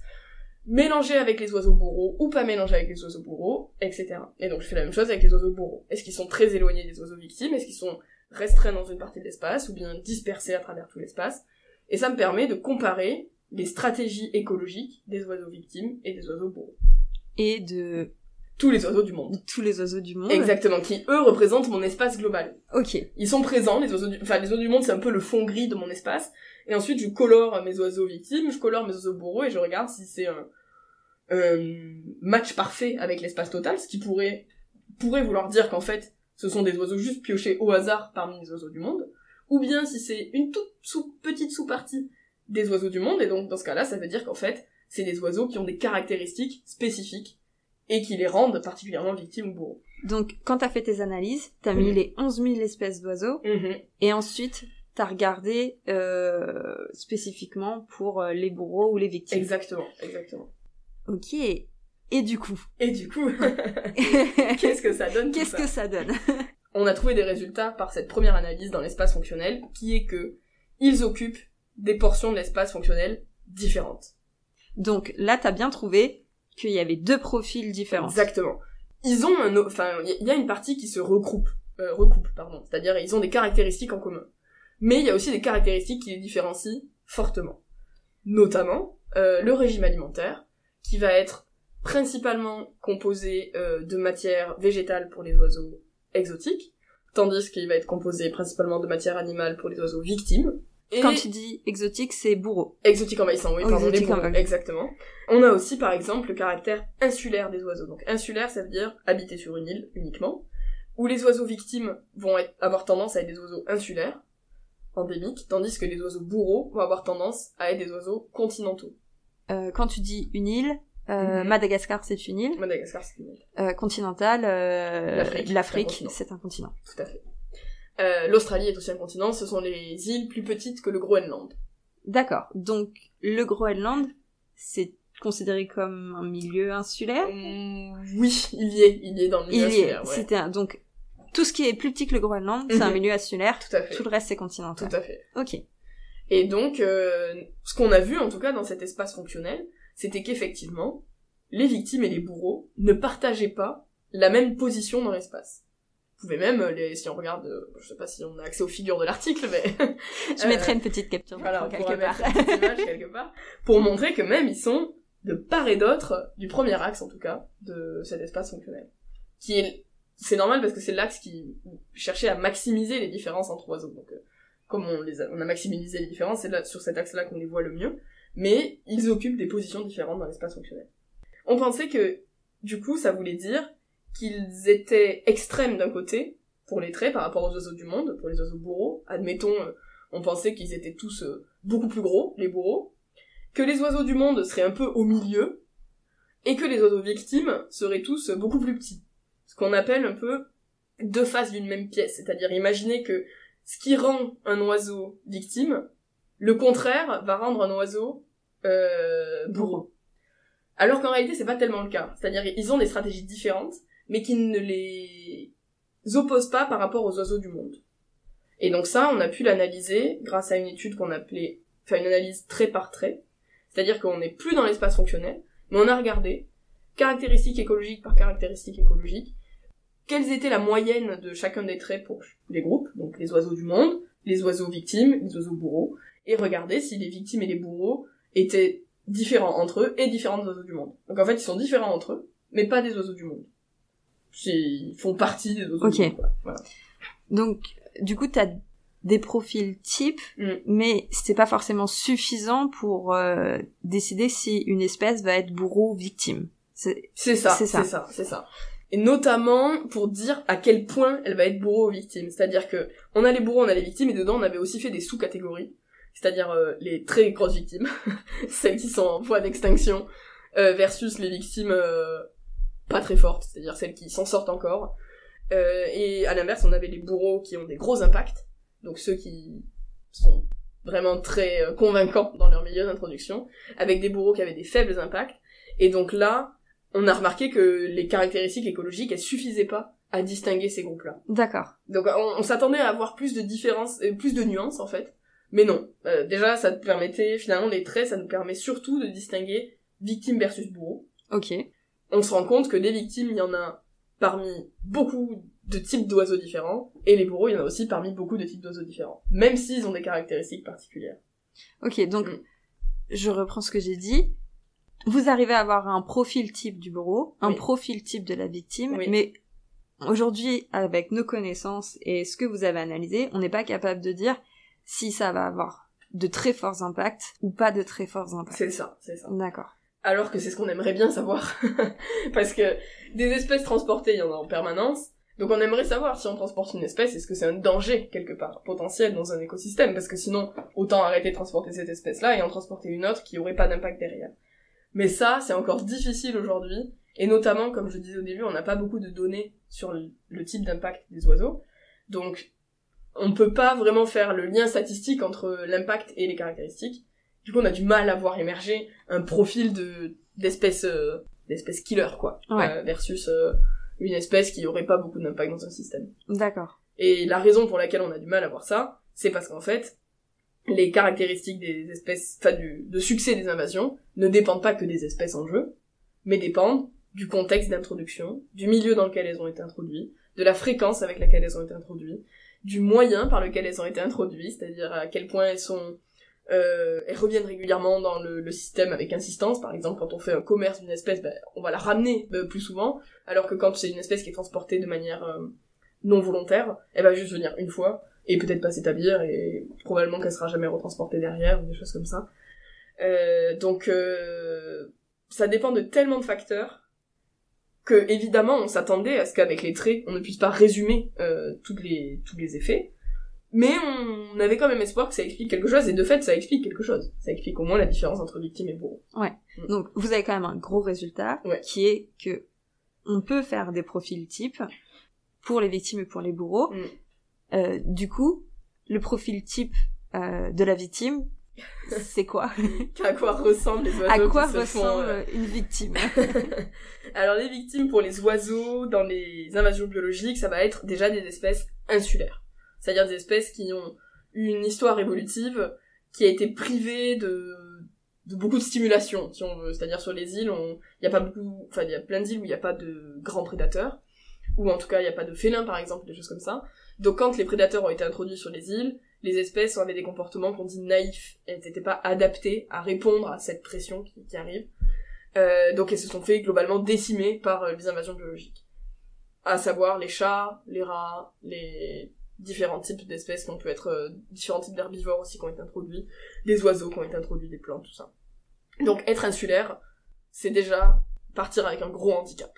mélangés avec les oiseaux bourreaux ou pas mélangés avec les oiseaux bourreaux, etc. Et donc je fais la même chose avec les oiseaux bourreaux. Est-ce qu'ils sont très éloignés des oiseaux victimes? Est-ce qu'ils sont restreints dans une partie de l'espace ou bien dispersés à travers tout l'espace? Et ça me permet de comparer les stratégies écologiques des oiseaux victimes et des oiseaux bourreaux. Et de Tous les oiseaux du monde. tous les oiseaux du monde. Exactement, qui eux représentent mon espace global. Ok. Ils sont présents, les oiseaux du, enfin, les oiseaux du monde, c'est un peu le fond gris de mon espace. Et ensuite, je colore mes oiseaux victimes, je colore mes oiseaux bourreaux et je regarde si c'est un match parfait avec l'espace total, ce qui pourrait, pourrait vouloir dire qu'en fait, ce sont des oiseaux juste piochés au hasard parmi les oiseaux du monde. Ou bien si c'est une toute sous, petite sous-partie des oiseaux du monde, et donc dans ce cas-là, ça veut dire qu'en fait, c'est des oiseaux qui ont des caractéristiques spécifiques et qui les rendent particulièrement victimes ou bourreaux. Donc, quand t'as fait tes analyses, t'as mis Mhm. les 11 000 espèces d'oiseaux, et ensuite, t'as regardé euh, spécifiquement pour euh, les bourreaux ou les victimes. Exactement, exactement. Ok. Et du coup, Et du coup, qu'est-ce que ça donne qu'est-ce que ça donne On a trouvé des résultats par cette première analyse dans l'espace fonctionnel, qui est que ils occupent des portions de l'espace fonctionnel différentes. Donc là, t'as bien trouvé qu'il y avait deux profils différents. Exactement. Ils ont un, enfin, il y a une partie qui se regroupe, euh, recoupe, pardon. C'est-à-dire, ils ont des caractéristiques en commun. Mais il y a aussi des caractéristiques qui les différencient fortement. Notamment, euh, le régime alimentaire, qui va être principalement composé euh, de matière végétale pour les oiseaux exotiques, tandis qu'il va être composé principalement de matière animale pour les oiseaux victimes. Et Quand tu dis exotique, c'est bourreau. exotique envahissant, oui, Oh, pardon, les bourreaux, exactement. On a aussi, par exemple, le caractère insulaire des oiseaux. Donc, insulaire, ça veut dire habiter sur une île uniquement, où les oiseaux victimes vont être- avoir tendance à être des oiseaux insulaires, endémiques, tandis que les oiseaux bourreaux vont avoir tendance à être des oiseaux continentaux. Euh, quand tu dis une île, euh, Mhm. Madagascar, c'est une île. Madagascar, c'est une île. Euh, continentale, euh, L'Afrique, c'est un continent. c'est un continent. Tout à fait. Euh, L'Australie est aussi un continent, ce sont les îles plus petites que le Groenland. D'accord. Donc, le Groenland, c'est considéré comme un milieu insulaire? Hum, oui, il y est, il y est dans le milieu Il y est. insulaire, ouais. C'était un- donc tout ce qui est plus petit que le Groenland, c'est un Mhm. milieu insulaire. Tout à fait. Tout le reste, c'est continental. Tout à fait. Ok. Et donc, euh, ce qu'on a vu en tout cas dans cet espace fonctionnel, c'était qu'effectivement, les victimes et les bourreaux ne partageaient pas la même position dans l'espace. Vous pouvez même, euh, les, si on regarde, euh, je sais pas si on a accès aux figures de l'article, mais Je Euh, mettrai une petite capture voilà, quelque part. image quelque part, pour montrer que même ils sont de part et d'autre du premier axe en tout cas de cet espace fonctionnel. Qui est, c'est normal parce que c'est l'axe qui cherchait à maximiser les différences entre oiseaux. Donc, comme on a, on maximisé les différences, c'est là, sur cet axe-là qu'on les voit le mieux. Mais ils occupent des positions différentes dans l'espace fonctionnel. On pensait que, du coup, ça voulait dire qu'ils étaient extrêmes d'un côté, pour les traits, par rapport aux oiseaux du monde, pour les oiseaux bourreaux. Admettons, euh, on pensait qu'ils étaient tous euh, beaucoup plus gros, les bourreaux, que les oiseaux du monde seraient un peu au milieu, et que les oiseaux victimes seraient tous euh, beaucoup plus petits. Ce qu'on appelle un peu deux faces d'une même pièce, c'est-à-dire imaginer que ce qui rend un oiseau victime, le contraire va rendre un oiseau euh, bourreau. Alors qu'en réalité, c'est pas tellement le cas. C'est-à-dire, ils ont des stratégies différentes, mais qui ne les opposent pas par rapport aux oiseaux du monde. Et donc ça, on a pu l'analyser grâce à une étude qu'on appelait, enfin une analyse trait par trait. C'est-à-dire qu'on n'est plus dans l'espace fonctionnel, mais on a regardé, caractéristiques écologiques par caractéristiques écologiques, quelles étaient la moyenne de chacun des traits pour les groupes, donc les oiseaux du monde, les oiseaux victimes, les oiseaux bourreaux, et regarder si les victimes et les bourreaux étaient différents entre eux et différents des oiseaux du monde. Donc en fait, ils sont différents entre eux, mais pas des oiseaux du monde. Ils font partie des oiseaux. Du monde. Voilà. Donc, du coup, t'as des profils types, Mm. mais c'est pas forcément suffisant pour euh, décider si une espèce va être bourreau ou victime. C'est C'est ça, C'est ça, c'est ça. Et notamment pour dire à quel point elle va être bourreau ou victime. C'est-à-dire que on a les bourreaux, on a les victimes, et dedans on avait aussi fait des sous-catégories. C'est-à-dire euh, les très grosses victimes, celles qui sont en voie d'extinction, euh, versus les victimes euh, pas très fortes, c'est-à-dire celles qui s'en sortent encore. Euh, et à l'inverse, on avait les bourreaux qui ont des gros impacts, donc ceux qui sont vraiment très euh, convaincants dans leur milieu d'introduction, avec des bourreaux qui avaient des faibles impacts. Et donc là, on a remarqué que les caractéristiques écologiques, elles suffisaient pas à distinguer ces groupes-là. d'accord. Donc on, on s'attendait à avoir plus de différences, euh, plus de nuances en fait, mais non. Euh, déjà, ça te permettait, finalement, les traits, ça nous permet surtout de distinguer victime versus bourreau. Ok. On se rend compte que des victimes, il y en a parmi beaucoup de types d'oiseaux différents, et les bourreaux, il y en a aussi parmi beaucoup de types d'oiseaux différents, même s'ils ont des caractéristiques particulières. Ok, donc Mm. je reprends ce que j'ai dit. Vous arrivez à avoir un profil type du bourreau, un Oui. profil type de la victime, Oui. mais aujourd'hui, avec nos connaissances et ce que vous avez analysé, on n'est pas capable de dire si ça va avoir de très forts impacts ou pas de très forts impacts. C'est ça, c'est ça. D'accord. alors que c'est ce qu'on aimerait bien savoir. Parce que des espèces transportées, il y en a en permanence. Donc on aimerait savoir si on transporte une espèce, est-ce que c'est un danger quelque part, potentiel dans un écosystème, parce que sinon, autant arrêter de transporter cette espèce-là et en transporter une autre qui aurait pas d'impact derrière. Mais ça, c'est encore difficile aujourd'hui, et notamment, comme je disais au début, on n'a pas beaucoup de données sur le, type d'impact des oiseaux. Donc, on peut pas vraiment faire le lien statistique entre l'impact et les caractéristiques. Du coup, on a du mal à voir émerger un profil de d'espèce euh, d'espèce killer quoi, Ouais. euh, versus euh, une espèce qui aurait pas beaucoup d'impact dans un système. D'accord. Et la raison pour laquelle on a du mal à voir ça, c'est parce qu'en fait, les caractéristiques des espèces, enfin du de succès des invasions, ne dépendent pas que des espèces en jeu, mais dépendent du contexte d'introduction, du milieu dans lequel elles ont été introduites, de la fréquence avec laquelle elles ont été introduites, du moyen par lequel elles ont été introduites, c'est-à-dire à quel point elles sont euh, elles reviennent régulièrement dans le, le système avec insistance. Par exemple, quand on fait un commerce d'une espèce, ben, on va la ramener euh, plus souvent, alors que quand c'est une espèce qui est transportée de manière euh, non volontaire, elle va juste venir une fois et peut-être pas s'établir et probablement qu'elle sera jamais retransportée derrière ou des choses comme ça. Euh, donc euh, ça dépend de tellement de facteurs que évidemment on s'attendait à ce qu'avec les traits on ne puisse pas résumer euh, toutes les tous les effets mais on avait quand même espoir que ça explique quelque chose et de fait ça explique quelque chose ça explique au moins la différence entre victime et bourreau Donc vous avez quand même un gros résultat Ouais. qui est que on peut faire des profils types pour les victimes et pour les bourreaux. Mm. Euh, du coup, le profil type euh, de la victime, c'est quoi à quoi ressemblent les oiseaux À qui quoi font, ressemble euh, une victime Alors les victimes pour les oiseaux dans les invasions biologiques, ça va être déjà des espèces insulaires. C'est-à-dire des espèces qui ont eu une histoire évolutive qui a été privée de, de beaucoup de stimulation, si on veut. C'est-à-dire sur les îles, il n'y a pas beaucoup, enfin il y a plein d'îles où il n'y a pas de grands prédateurs, ou en tout cas il n'y a pas de félins par exemple, des choses comme ça. Donc quand les prédateurs ont été introduits sur les îles, les espèces avaient des comportements qu'on dit naïfs, elles n'étaient pas adaptées à répondre à cette pression qui, arrive. Euh, donc elles se sont fait globalement décimer par euh, les invasions biologiques. À savoir les chats, les rats, les différents types d'espèces qui ont pu être euh, différents types d'herbivores aussi qui ont été introduits, des oiseaux qui ont été introduits, des plantes, tout ça. Donc être insulaire, c'est déjà partir avec un gros handicap.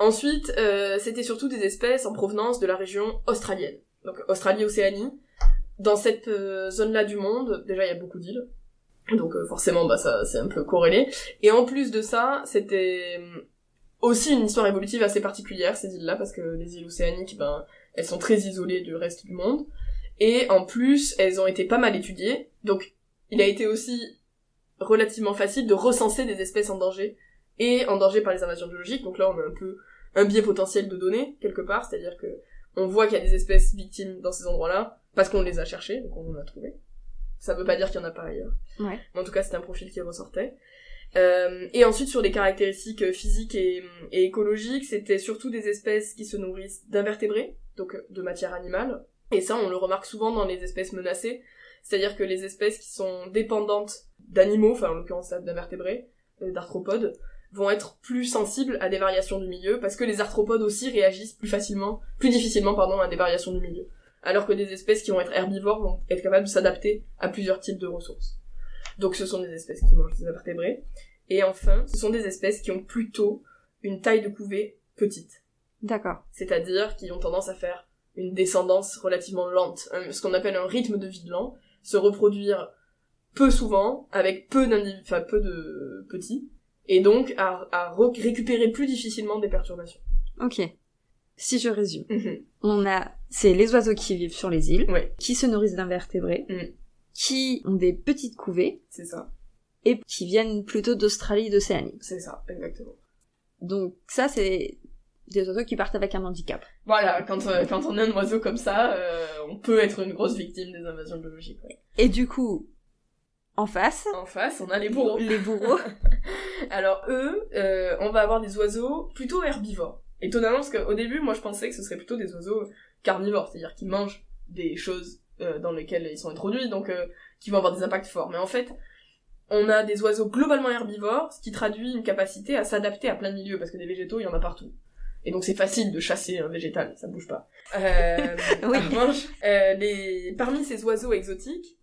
Ensuite, euh, c'était surtout des espèces en provenance de la région australienne. Donc Australie-Océanie. Dans cette euh, zone-là du monde, déjà il y a beaucoup d'îles. Donc euh, forcément, bah ça c'est un peu corrélé. Et en plus de ça, c'était euh, aussi une histoire évolutive assez particulière ces îles-là parce que les îles océaniques, ben elles sont très isolées du reste du monde. Et en plus, elles ont été pas mal étudiées. Donc il a été aussi relativement facile de recenser des espèces en danger et en danger par les invasions biologiques. Donc là, on a un peu un biais potentiel de données quelque part, c'est-à-dire que on voit qu'il y a des espèces victimes dans ces endroits-là parce qu'on les a cherchées, donc on en a trouvé. Ça veut pas dire qu'il y en a pas ailleurs. Ouais. Mais en tout cas, c'était un profil qui ressortait. Euh, et ensuite, sur des caractéristiques euh, physiques et, et écologiques, c'était surtout des espèces qui se nourrissent d'invertébrés, donc euh, de matière animale. Et ça, on le remarque souvent dans les espèces menacées, c'est-à-dire que les espèces qui sont dépendantes d'animaux, enfin en l'occurrence d'invertébrés, d'arthropodes, vont être plus sensibles à des variations du milieu parce que les arthropodes aussi réagissent plus facilement, plus difficilement pardon, à des variations du milieu. Alors que des espèces qui vont être herbivores vont être capables de s'adapter à plusieurs types de ressources. Donc ce sont des espèces qui mangent des invertébrés. Et enfin, ce sont des espèces qui ont plutôt une taille de couvée petite. D'accord. C'est-à-dire qui ont tendance à faire une descendance relativement lente, ce qu'on appelle un rythme de vie lent, se reproduire peu souvent, avec peu, enfin, peu de petits, et donc à, à récupérer plus difficilement des perturbations. Ok. Si je résume, Mhm. on a, c'est les oiseaux qui vivent sur les îles, Ouais. qui se nourrissent d'invertébrés, Mm. qui ont des petites couvées, C'est ça, et qui viennent plutôt d'Australie et d'Océanie. c'est ça, exactement. Donc ça, c'est des oiseaux qui partent avec un handicap. Voilà, quand, euh, quand on a un oiseau comme ça, euh, on peut être une grosse victime des invasions biologiques. ouais. Et du coup, en face, En face, on a les bourreaux. les bourreaux. Alors eux, euh, on va avoir des oiseaux plutôt herbivores. Étonnamment, parce qu'au début, moi je pensais que ce serait plutôt des oiseaux carnivores, c'est-à-dire qui mangent des choses euh, dans lesquelles ils sont introduits, donc euh, qui vont avoir des impacts forts. Mais en fait, on a des oiseaux globalement herbivores, ce qui traduit une capacité à s'adapter à plein de milieux, parce que des végétaux, il y en a partout. Et donc c'est facile de chasser un végétal, ça bouge pas. Euh, Oui. euh, les... parmi ces oiseaux exotiques,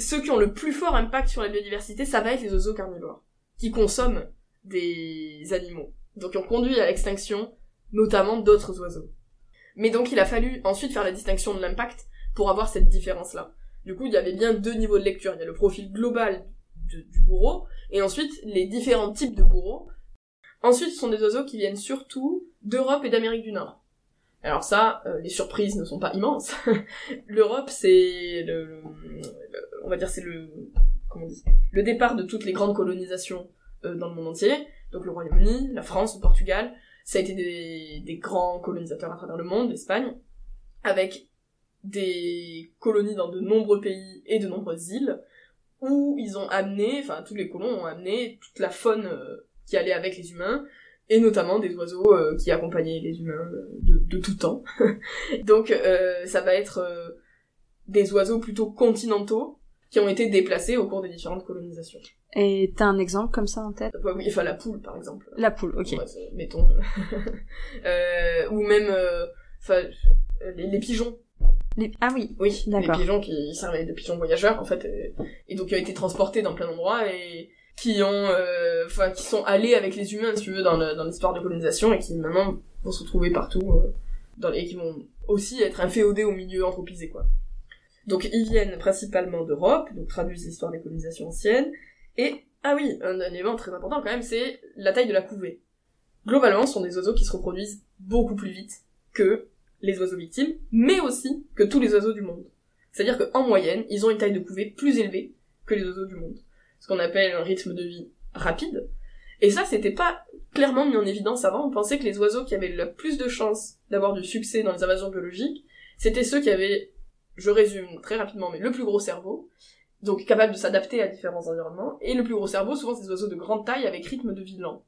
ceux qui ont le plus fort impact sur la biodiversité, ça va être les oiseaux carnivores, qui consomment des animaux. Donc qui ont conduit à l'extinction, notamment d'autres oiseaux. Mais donc il a fallu ensuite faire la distinction de l'impact pour avoir cette différence-là. Du coup, il y avait bien deux niveaux de lecture. Il y a le profil global du bourreau, et ensuite les différents types de bourreaux. Ensuite, ce sont des oiseaux qui viennent surtout d'Europe et d'Amérique du Nord. Alors ça, euh, les surprises ne sont pas immenses. L'Europe, c'est le- on va dire, c'est le, comment on le départ de toutes les grandes colonisations euh, dans le monde entier. Donc le Royaume-Uni, la France, le Portugal, ça a été des, grands colonisateurs à travers le monde, l'Espagne, avec des colonies dans de nombreux pays et de nombreuses îles, où ils ont amené, enfin tous les colons ont amené toute la faune euh, qui allait avec les humains, et notamment des oiseaux euh, qui accompagnaient les humains de, tout temps. Donc ça va être des oiseaux plutôt continentaux qui ont été déplacés au cours des différentes colonisations. Et t'as un exemple comme ça en tête? Bah oui, enfin la poule par exemple. La poule, ok. Ouais, mettons. Euh, ou même, euh, enfin, euh, les, les pigeons. Les- Ah oui, Oui, les D'accord. pigeons qui servaient de pigeons voyageurs en fait, et, et donc qui ont été transportés dans plein d'endroits et qui ont, euh, enfin, qui sont allés avec les humains, si tu veux, dans l'histoire de colonisation et qui maintenant vont se retrouver partout, euh, dans, et qui vont aussi être inféodés au milieu anthropisé, quoi. Donc ils viennent principalement d'Europe, donc traduisent l'histoire des colonisations anciennes, et, ah oui, un, élément très important quand même, c'est la taille de la couvée. Globalement, ce sont des oiseaux qui se reproduisent beaucoup plus vite que les oiseaux victimes, mais aussi que tous les oiseaux du monde. C'est-à-dire qu'en moyenne, ils ont une taille de couvée plus élevée que les oiseaux du monde. Ce qu'on appelle un rythme de vie rapide. Et ça, c'était pas clairement mis en évidence avant. On pensait que les oiseaux qui avaient le plus de chances d'avoir du succès dans les invasions biologiques, c'était ceux qui avaient, je résume très rapidement, mais le plus gros cerveau, donc capable de s'adapter à différents environnements, et le plus gros cerveau, souvent c'est des oiseaux de grande taille avec rythme de vie lent.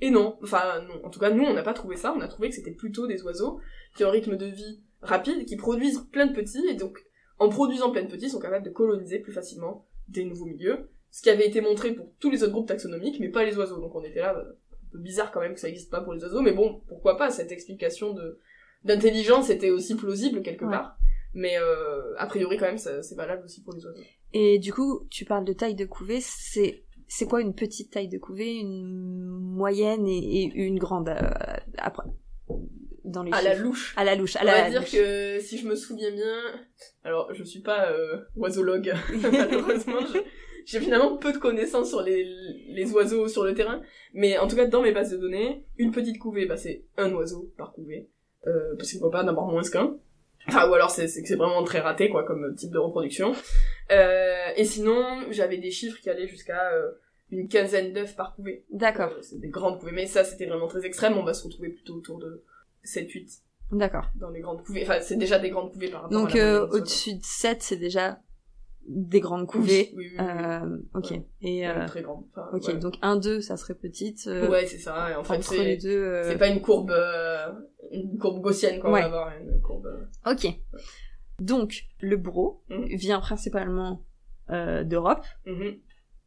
Et non, enfin non, en tout cas nous on n'a pas trouvé ça, on a trouvé que c'était plutôt des oiseaux qui ont un rythme de vie rapide, qui produisent plein de petits, et donc en produisant plein de petits, sont capables de coloniser plus facilement des nouveaux milieux, ce qui avait été montré pour tous les autres groupes taxonomiques, mais pas les oiseaux, donc on était là, euh, un peu bizarre quand même que ça n'existe pas pour les oiseaux, mais bon, pourquoi pas, cette explication de d'intelligence était aussi plausible quelque Ouais. part, mais euh, a priori quand même c'est valable aussi pour les oiseaux. Et du coup, tu parles de taille de couvée, c'est c'est quoi une petite taille de couvée, une moyenne et, et une grande euh, après dans les À la louche. à la louche, à On la va dire louche. que si je me souviens bien, alors je suis pas euh, oisologue malheureusement, j'ai finalement peu de connaissances sur les, les oiseaux sur le terrain, mais en tout cas dans mes bases de données, une petite couvée, bah c'est un oiseau par couvée, euh, parce qu'il ne faut pas en avoir moins qu'un. Enfin ou alors c'est c'est vraiment très raté quoi comme type de reproduction. Euh, et sinon j'avais des chiffres qui allaient jusqu'à euh, une quinzaine d'œufs par couvée. D'accord, Euh, c'est des grandes couvées, mais ça c'était vraiment très extrême, on va se retrouver plutôt autour de 7-8 d'accord. dans les grandes couvées. Enfin, c'est déjà des grandes couvées par rapport Donc à euh, moyenne, au-dessus de 7, c'est déjà des grandes couvées. Oui, oui, oui. Euh, ok. Ouais. Et euh, très grande. Enfin, ok, ouais. donc 1 2 ça serait petite euh, Ouais, c'est ça. Et en fait, c'est euh, c'est pas une courbe euh, une courbe gaussienne qu'on Ouais. va avoir, une courbe. euh, OK. Donc le bro Mhm. vient principalement euh, d'Europe mhm.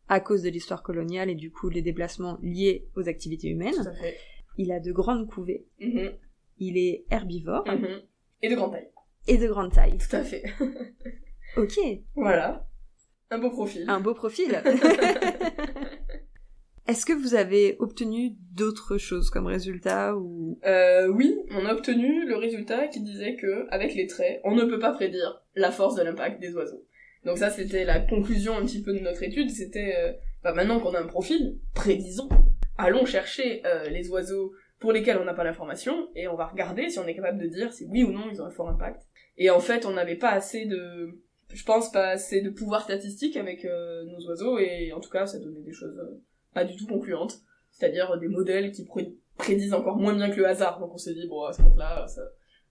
à cause de l'histoire coloniale et du coup les déplacements liés aux activités humaines. Tout à fait. Il a de grandes couvées. Mhm, Il est herbivore mhm. Et de grande taille. et de grande taille. Tout à fait. Ok, voilà. Un beau profil. un beau profil. Est-ce que vous avez obtenu d'autres choses comme résultat ou? Euh, oui, on a obtenu le résultat qui disait que, avec les traits, on ne peut pas prédire la force de l'impact des oiseaux. Donc ça, c'était la conclusion un petit peu de notre étude. C'était, euh, bah maintenant qu'on a un profil, prédisons. Allons chercher euh, les oiseaux pour lesquels on n'a pas l'information et on va regarder si on est capable de dire si oui ou non ils ont un fort impact. Et en fait, on n'avait pas assez de, je pense pas assez de pouvoir statistique avec nos oiseaux et en tout cas, ça donnait des choses pas du tout concluantes. C'est-à-dire des modèles qui pré- prédisent encore moins bien que le hasard. Donc on s'est dit, bon, à ce compte-là, ça,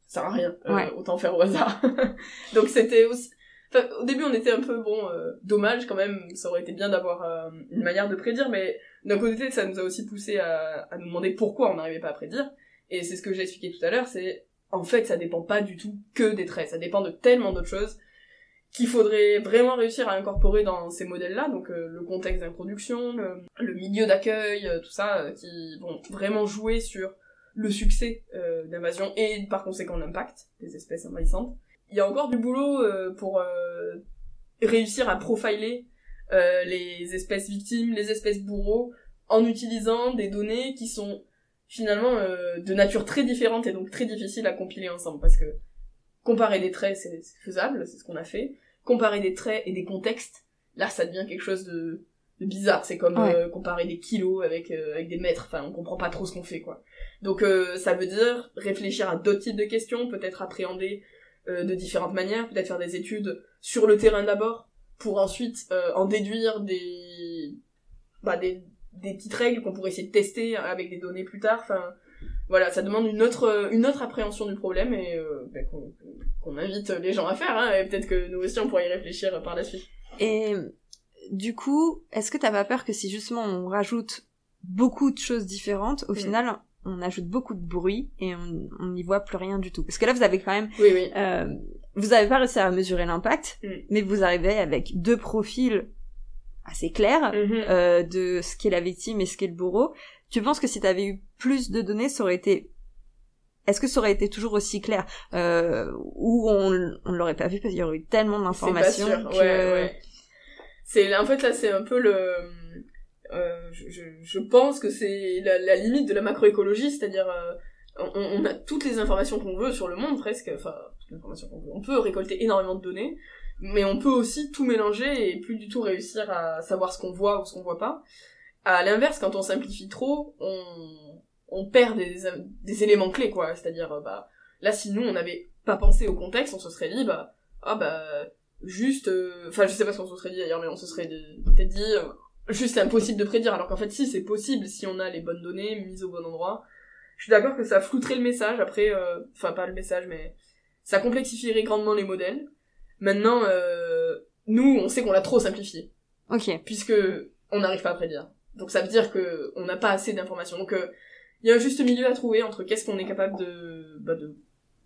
ça sert à rien. Euh, Ouais. Autant faire au hasard. Donc c'était aussi... Enfin, au début, on était un peu, bon, euh, dommage quand même, ça aurait été bien d'avoir euh, une manière de prédire, mais d'un côté, ça nous a aussi poussé à, à nous demander pourquoi on n'arrivait pas à prédire. Et c'est ce que j'ai expliqué tout à l'heure, c'est en fait, ça dépend pas du tout que des traits, ça dépend de tellement d'autres choses qu'il faudrait vraiment réussir à incorporer dans ces modèles-là, donc euh, le contexte d'introduction, le, milieu d'accueil, euh, tout ça, euh, qui vont vraiment jouer sur le succès d'invasion et par conséquent l'impact des espèces envahissantes. Il y a encore du boulot pour réussir à profiler les espèces victimes, les espèces bourreaux, en utilisant des données qui sont finalement de nature très différente et donc très difficiles à compiler ensemble parce que comparer des traits c'est faisable, c'est ce qu'on a fait. Comparer des traits et des contextes, là ça devient quelque chose de, de bizarre. C'est comme Ouais. euh, comparer des kilos avec euh, avec des mètres. Enfin, on comprend pas trop ce qu'on fait quoi. Donc euh, ça veut dire réfléchir à d'autres types de questions, peut-être appréhender de différentes manières, peut-être faire des études sur le terrain d'abord pour ensuite en déduire des bah, des des petites règles qu'on pourrait essayer de tester avec des données plus tard. Enfin, voilà, ça demande une autre une autre appréhension du problème et euh, ben, qu'on invite les gens à faire. Hein, et peut-être que nous aussi on pourrait y réfléchir par la suite. Et du coup, est-ce que t'as pas peur que si justement on rajoute beaucoup de choses différentes, au Mm. final, on ajoute beaucoup de bruit et on on n'y voit plus rien du tout? Parce que là, vous avez quand même, Oui, oui. euh, vous avez pas réussi à mesurer l'impact, Mm. mais vous arrivez avec deux profils assez clairs Mhm. euh, de ce qu'est la victime et ce qu'est le bourreau. Tu penses que si t'avais eu plus de données, ça aurait été est-ce que ça aurait été toujours aussi clair? Euh, ou on, on l'aurait pas vu parce qu'il y aurait eu tellement d'informations C'est que ouais, ouais. C'est, en fait, là, c'est un peu le... euh, je, je, je pense que c'est la, la limite de la macroécologie, c'est-à-dire... euh, on, on a toutes les informations qu'on veut sur le monde, presque, enfin, toutes les informations qu'on veut. On peut récolter énormément de données, mais on peut aussi tout mélanger et plus du tout réussir à savoir ce qu'on voit ou ce qu'on voit pas. À l'inverse, quand on simplifie trop, on, on perd des, des éléments clés, quoi. C'est-à-dire, euh, bah, là, si nous, on n'avait pas pensé au contexte, on se serait dit, bah, ah, bah, juste, euh, enfin, je sais pas ce qu'on se serait dit d'ailleurs, mais on se serait dit- peut-être dit, euh, juste impossible de prédire, alors qu'en fait, si, c'est possible si on a les bonnes données mises au bon endroit. Je suis d'accord que ça flouterait le message, après, euh, enfin, pas le message, mais ça complexifierait grandement les modèles. Maintenant, euh, nous, on sait qu'on l'a trop simplifié ok puisque on n'arrive pas à prédire. Donc ça veut dire que on n'a pas assez d'informations. Donc euh, il y a un juste milieu à trouver entre qu'est-ce qu'on est capable de, bah, de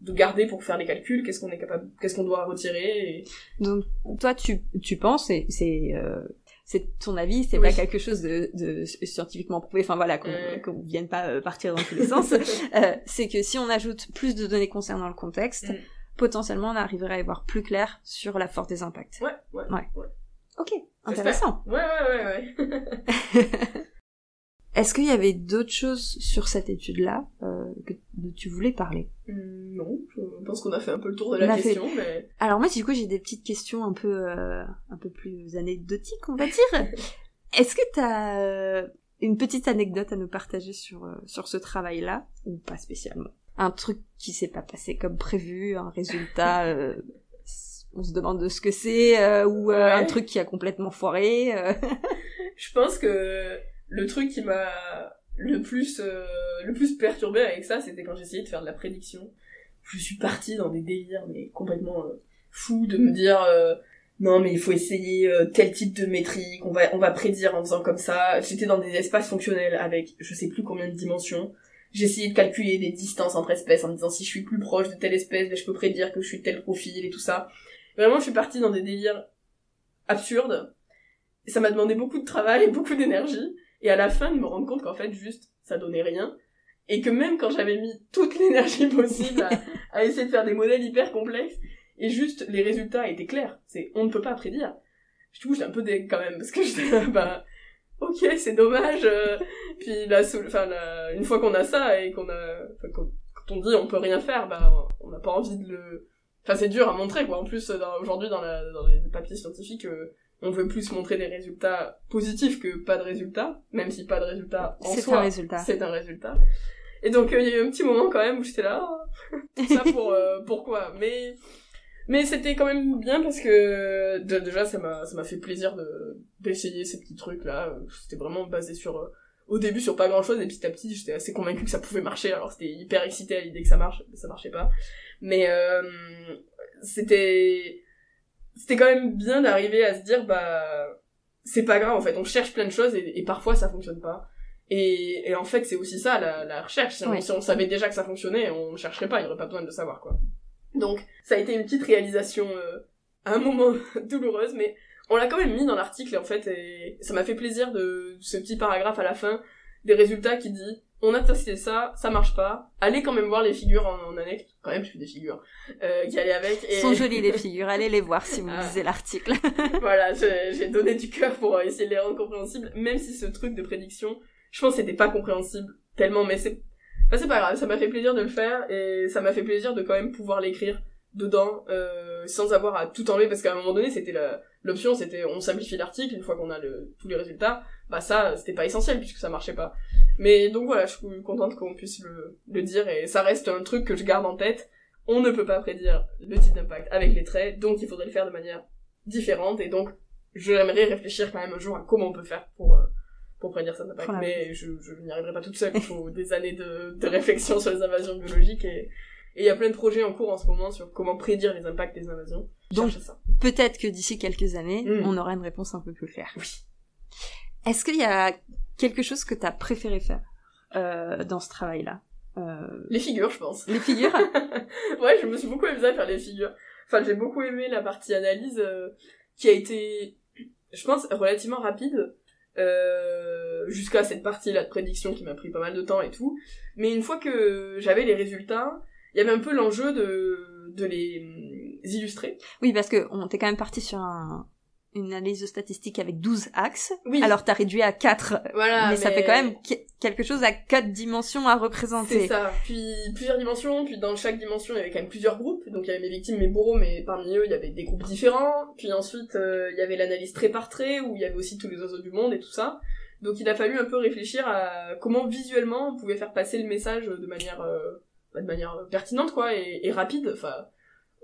de garder pour faire les calculs, qu'est-ce qu'on est capable, qu'est-ce qu'on doit retirer. Et... Donc toi tu tu penses et c'est euh, c'est ton avis, c'est Oui. pas quelque chose de, de scientifiquement prouvé. Enfin voilà qu'on Mm. qu'on vienne pas euh, partir dans tous les sens. Euh, c'est que si on ajoute plus de données concernant le contexte, Mm. potentiellement on arriverait à y voir plus clair sur la force des impacts. ouais, ouais, Ouais. ouais. Ok. Intéressant. Ouais, ouais, ouais, ouais. Est-ce qu'il y avait d'autres choses sur cette étude-là euh, que tu voulais parler? Hum, non, je pense qu'on a fait un peu le tour de On la fait- question, mais Alors moi du coup j'ai des petites questions un peu euh, un peu plus anecdotiques on va dire. Est-ce que t'as euh, une petite anecdote à nous partager sur euh, sur ce travail-là? Ou pas spécialement? Un truc qui s'est pas passé comme prévu, un résultat euh, on se demande de ce que c'est euh, ou euh, Ouais. un truc qui a complètement foiré. euh. je pense que le truc qui m'a le plus euh, le plus perturbé avec ça, c'était quand j'essayais de faire de la prédiction. Je suis partie dans des délires mais complètement euh, fous de me dire euh, non mais il faut essayer tel type de métrique, on va on va prédire en faisant comme ça. J'étais dans des espaces fonctionnels avec je sais plus combien de dimensions. J'essayais de calculer des distances entre espèces en me disant si je suis plus proche de telle espèce, ben, je peux prédire que je suis de tel profil et tout ça. Vraiment, je suis partie dans des délires absurdes. ça m'a demandé beaucoup de travail, beaucoup d'énergie, et à la fin de me rendre compte qu'en fait juste ça donnait rien, et que même quand j'avais mis toute l'énergie possible à, essayer de faire des modèles hyper complexes, et juste les résultats étaient clairs, c'est on ne peut pas prédire. Du coup j'étais un peu deg quand même, parce que j'étais là, bah ok c'est dommage, euh, puis là, enfin une fois qu'on a ça et qu'on a, quand on dit on peut rien faire, bah on n'a pas envie de le Enfin, c'est dur à montrer, quoi. En plus, aujourd'hui, dans, dans les papiers scientifiques, euh, on veut plus montrer des résultats positifs que pas de résultats, même si pas de résultats en soi, résultat. c'est un résultat. Et donc, euh, il y a eu un petit moment quand même où j'étais là, oh, ça pour euh, pourquoi? Mais mais c'était quand même bien parce que déjà ça m'a ça m'a fait plaisir de d'essayer ces petits trucs là. C'était vraiment basé sur au début sur pas grand chose et petit à petit j'étais assez convaincu que ça pouvait marcher alors c'était hyper excité à l'idée que ça marche mais ça marchait pas mais euh, c'était c'était quand même bien d'arriver à se dire bah c'est pas grave en fait. On cherche plein de choses et, parfois ça fonctionne pas. Et, et en fait c'est aussi ça la, la recherche. Si on, savait déjà que ça fonctionnait on ne chercherait pas il y aurait pas besoin de le savoir quoi. Donc ça a été une petite réalisation euh, à un moment douloureuse mais on l'a quand même mis dans l'article en fait et ça m'a fait plaisir de ce petit paragraphe à la fin des résultats qui dit on a testé ça, ça marche pas. Allez quand même voir les figures en, annexe. Quand même, je fais des figures euh, qui allaient avec. Et... Sont jolies les figures. Allez les voir si vous ah. lisez l'article. voilà, j'ai donné du cœur pour essayer de les rendre compréhensibles, même si ce truc de prédiction, je pense, c'était pas compréhensible tellement, mais c'est, enfin, c'est pas grave. Ça m'a fait plaisir de le faire et ça m'a fait plaisir de quand même pouvoir l'écrire dedans euh, sans avoir à tout enlever parce qu'à un moment donné c'était l'option c'était on simplifie l'article une fois qu'on a le, tous les résultats bah ça c'était pas essentiel puisque ça marchait pas. Mais donc voilà je suis contente qu'on puisse le, le dire et ça reste un truc que je garde en tête. On ne peut pas prédire le type d'impact avec les traits donc il faudrait le faire de manière différente et donc j'aimerais réfléchir quand même un jour à comment on peut faire pour euh, pour prédire cet impact. Mais je, je n'y arriverai pas toute seule il faut des années de, de réflexion sur les invasions biologiques et et il y a plein de projets en cours en ce moment sur comment prédire les impacts des invasions. Donc, peut-être que d'ici quelques années, hmm. on aura une réponse un peu plus claire. Oui. Est-ce qu'il y a quelque chose que tu as préféré faire euh, dans ce travail-là euh... Les figures, je pense. Les figures? Ouais, je me suis beaucoup amusée à faire les figures. Enfin, j'ai beaucoup aimé la partie analyse euh, qui a été, je pense, relativement rapide. Euh, jusqu'à cette partie-là de prédiction qui m'a pris pas mal de temps et tout. Mais une fois que j'avais les résultats, il y avait un peu l'enjeu de, de les hum, illustrer. Oui, parce que on t'es quand même parti sur un, une analyse statistique avec 12 axes. Oui. Alors t'as réduit à 4. Voilà. Mais, ça fait quand même quelque chose à 4 dimensions à représenter. C'est ça. Puis plusieurs dimensions, puis dans chaque dimension il y avait quand même plusieurs groupes. Donc il y avait mes victimes, mes bourreaux, mais parmi eux il y avait des groupes différents. Puis ensuite euh, il y avait l'analyse trait par trait où il y avait aussi tous les oiseaux du monde et tout ça. Donc il a fallu un peu réfléchir à comment visuellement on pouvait faire passer le message de manière euh, bah, de manière pertinente quoi et, rapide. Enfin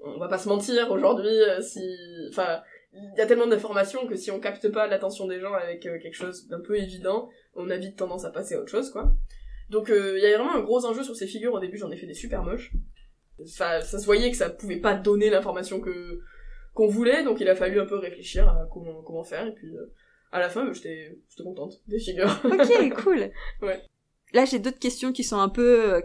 on va pas se mentir aujourd'hui euh, si enfin il y a tellement d'informations que si on capte pas l'attention des gens avec euh, quelque chose d'un peu évident on a vite tendance à passer à autre chose quoi. Donc euh, il y avait vraiment un gros enjeu sur ces figures. Au début j'en ai fait des super moches. Ça, ça se voyait que ça pouvait pas donner l'information que qu'on voulait donc il a fallu un peu réfléchir à comment comment faire et puis à la fin j'étais j'étais contente des figures. Ok cool. Ouais. Là j'ai d'autres questions qui sont un peu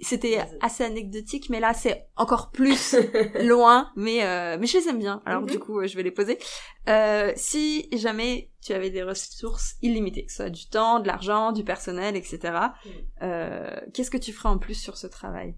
c'était assez anecdotique, mais là c'est encore plus loin, mais euh, mais je les aime bien. Alors du mhm. coup, je vais les poser. Euh, si jamais tu avais des ressources illimitées, que ce soit du temps, de l'argent, du personnel, etc. Mhm. Euh, Qu'est-ce que tu ferais en plus sur ce travail?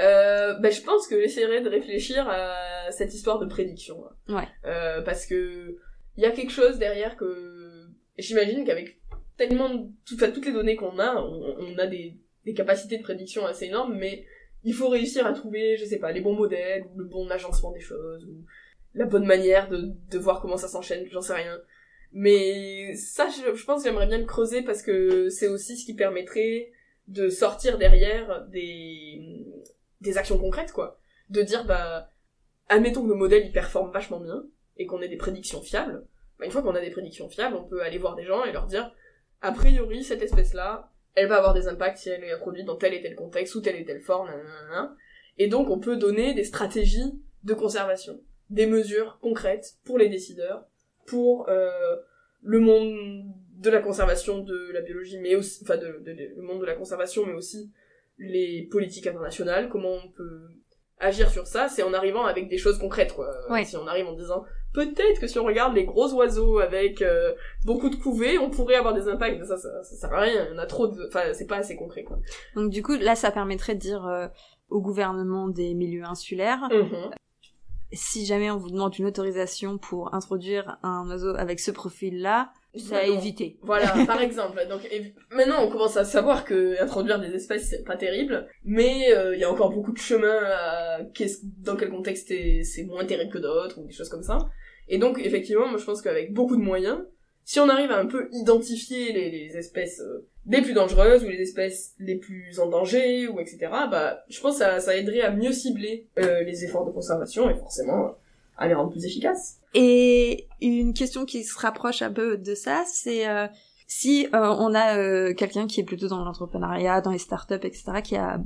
Euh, ben, je pense que j'essaierai de réfléchir à cette histoire de prédiction. Ouais. Euh, parce que il y a quelque chose derrière que j'imagine qu'avec tellement toutes, toutes les données qu'on a, on a des des capacités de prédiction assez énormes, mais il faut réussir à trouver, je sais pas, les bons modèles, ou le bon agencement des choses, ou la bonne manière de, voir comment ça s'enchaîne, j'en sais rien. Mais ça, je, pense que j'aimerais bien le creuser parce que c'est aussi ce qui permettrait de sortir derrière des, actions concrètes, quoi. De dire, bah, admettons que nos modèles, ils performent vachement bien, et qu'on ait des prédictions fiables. Bah, une fois qu'on a des prédictions fiables, on peut aller voir des gens et leur dire, a priori, cette espèce-là, elle va avoir des impacts si elle est produite dans tel et tel contexte, ou telle et telle forme, Et donc on peut donner des stratégies de conservation, des mesures concrètes pour les décideurs, pour euh, le monde de la conservation de la biologie, mais aussi, enfin, de, le monde de la conservation, mais aussi les politiques internationales, comment on peut agir sur ça, c'est en arrivant avec des choses concrètes, quoi. Si on arrive en disant, peut-être que si on regarde les gros oiseaux avec euh, beaucoup de couvées, on pourrait avoir des impacts. Ça, ça, ça sert à rien. On a trop de, enfin, c'est pas assez concret, quoi. Donc du coup, là, ça permettrait de dire euh, au gouvernement des milieux insulaires, Mhm. si jamais on vous demande une autorisation pour introduire un oiseau avec ce profil-là, c'est à éviter. Voilà, par exemple. Donc évi- maintenant, on commence à savoir que introduire des espèces c'est pas terrible, mais euh, il y a encore beaucoup de chemin à qu'est-ce- dans quel contexte c'est c'est moins terrible que d'autres ou des choses comme ça. Et donc effectivement, moi je pense qu'avec beaucoup de moyens, si on arrive à un peu identifier les, les espèces euh, les plus dangereuses ou les espèces les plus en danger ou etc. Bah, je pense que ça, ça aiderait à mieux cibler euh, les efforts de conservation et forcément à les rendre plus efficaces. Et une question qui se rapproche un peu de ça, c'est euh, si euh, on a euh, quelqu'un qui est plutôt dans l'entrepreneuriat, dans les startups, etc., qui a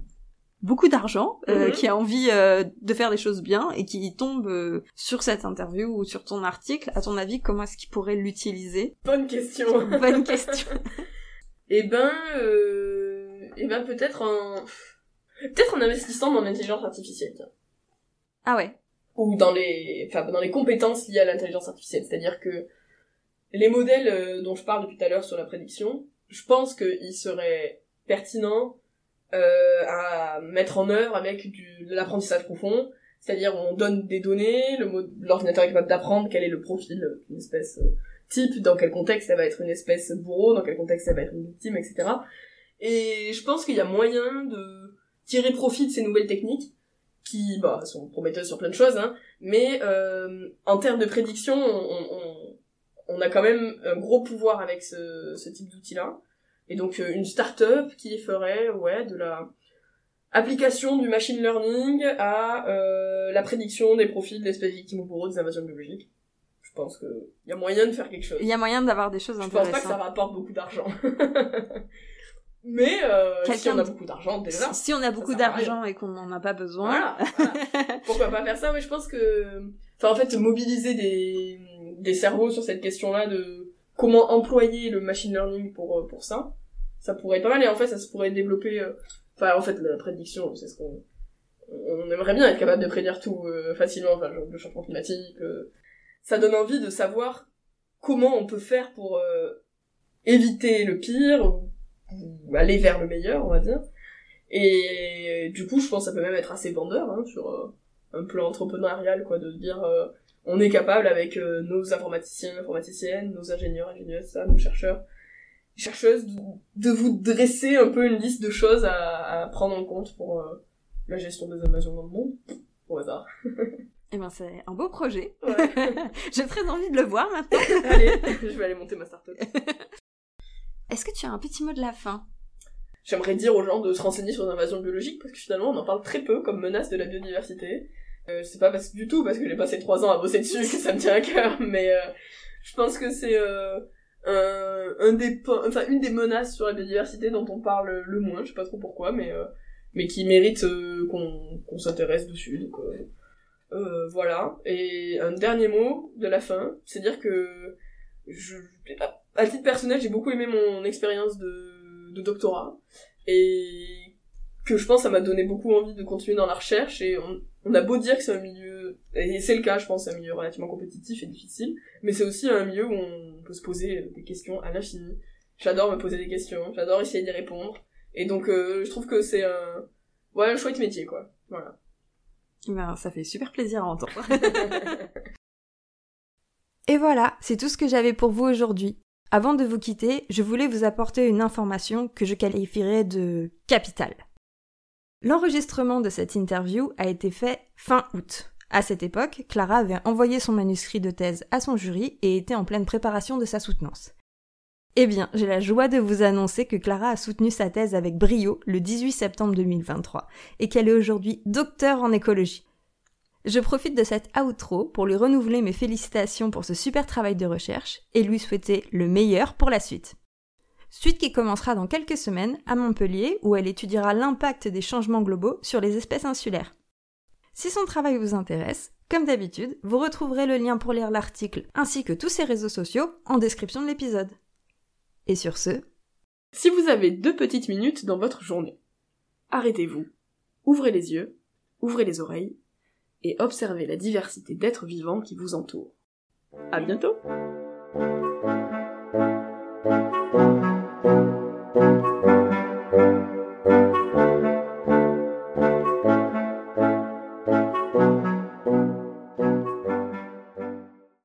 beaucoup d'argent, euh, Mhm. qui a envie euh, de faire des choses bien et qui tombe euh, sur cette interview ou sur ton article, à ton avis, comment est-ce qu'il pourrait l'utiliser? Bonne question. Bonne question. Eh ben, euh, eh ben peut-être en, peut-être en investissant dans l'intelligence artificielle. Ah ouais. Ou dans les, enfin dans les compétences liées à l'intelligence artificielle. C'est-à-dire que les modèles euh, dont je parle depuis tout à l'heure sur la prédiction, je pense qu'ils seraient pertinents euh, à mettre en œuvre avec du, de l'apprentissage profond. C'est-à-dire on donne des données, le l'ordinateur est capable d'apprendre quel est le profil d'une espèce euh, type, dans quel contexte elle va être une espèce bourreau, dans quel contexte elle va être une victime, etc. Et je pense qu'il y a moyen de tirer profit de ces nouvelles techniques qui bah, sont prometteuses sur plein de choses, hein, mais euh, en termes de prédiction, on, on, on a quand même un gros pouvoir avec ce, ce type d'outil-là. Et donc euh, une start-up qui ferait ouais de la application du machine learning à euh, la prédiction des profils d'espèces victimes ou bourreaux des invasions biologiques. Je pense que il y a moyen de faire quelque chose. Il y a moyen d'avoir des choses Je pense pas que ça intéressantes. rapporte beaucoup d'argent. mais euh, si on a beaucoup d'argent déjà, Si on a beaucoup d'argent et qu'on n'en a pas besoin, voilà, voilà. Pourquoi pas faire ça Mais je pense que, enfin en fait, mobiliser des des cerveaux sur cette question-là de comment employer le machine learning pour euh, pour ça, ça pourrait être pas mal. Et en fait, ça se pourrait développer. euh, Enfin, en fait, la prédiction, c'est ce qu'on on aimerait bien être capable de prédire tout euh, facilement. Enfin, genre le changement climatique. euh. Ça donne envie de savoir comment on peut faire pour euh, éviter le pire ou, ou aller vers le meilleur, on va dire. Et du coup, je pense que ça peut même être assez vendeur hein, sur euh, un plan entrepreneurial, quoi, de dire euh, on est capable avec euh, nos informaticiens, informaticiennes, nos ingénieurs, ingénieuses, ça, nos chercheurs, chercheuses, de, de vous dresser un peu une liste de choses à, à prendre en compte pour euh, la gestion des invasions dans le monde, au hasard. eh ben c'est un beau projet. Ouais. J'ai très envie de le voir maintenant. Allez, je vais aller monter ma start-up. Est-ce que tu as un petit mot de la fin? J'aimerais dire aux gens de se renseigner sur les invasions biologiques parce que finalement on en parle très peu comme menace de la biodiversité. Euh, sais pas parce, du tout parce que j'ai passé trois ans à bosser dessus que ça me tient à cœur, mais euh, je pense que c'est euh, un, des, enfin une des menaces sur la biodiversité dont on parle le moins. Je sais pas trop pourquoi, mais euh, mais qui mérite qu'on s'intéresse dessus. Donc voilà. Et un dernier mot de la fin, c'est dire que je, à- à titre personnel, j'ai beaucoup aimé mon expérience de, de doctorat. Et que je pense ça m'a donné beaucoup envie de continuer dans la recherche. Et on, on a beau dire que c'est un milieu et c'est le cas je pense c'est un milieu relativement compétitif et difficile. Mais c'est aussi un milieu où on peut se poser des questions à l'infini. J'adore me poser des questions j'adore essayer d'y répondre. Et donc euh, je trouve que c'est un ouais un chouette métier quoi. Voilà. Ben, ça fait super plaisir à entendre. Et voilà, c'est tout ce que j'avais pour vous aujourd'hui. Avant de vous quitter, je voulais vous apporter une information que je qualifierais de capitale. L'enregistrement de cette interview a été fait fin août. À cette époque, Clara avait envoyé son manuscrit de thèse à son jury et était en pleine préparation de sa soutenance. Eh bien, j'ai la joie de vous annoncer que Clara a soutenu sa thèse avec brio le 18 septembre 2023 et qu'elle est aujourd'hui docteur en écologie. Je profite de cette outro pour lui renouveler mes félicitations pour ce super travail de recherche et lui souhaiter le meilleur pour la suite. Suite qui commencera dans quelques semaines à Montpellier où elle étudiera l'impact des changements globaux sur les espèces insulaires. Si son travail vous intéresse, comme d'habitude, vous retrouverez le lien pour lire l'article ainsi que tous ses réseaux sociaux en description de l'épisode. Et sur ce, si vous avez deux petites minutes dans votre journée arrêtez-vous ouvrez les yeux ouvrez les oreilles et observez la diversité d'êtres vivants qui vous entourent. À bientôt!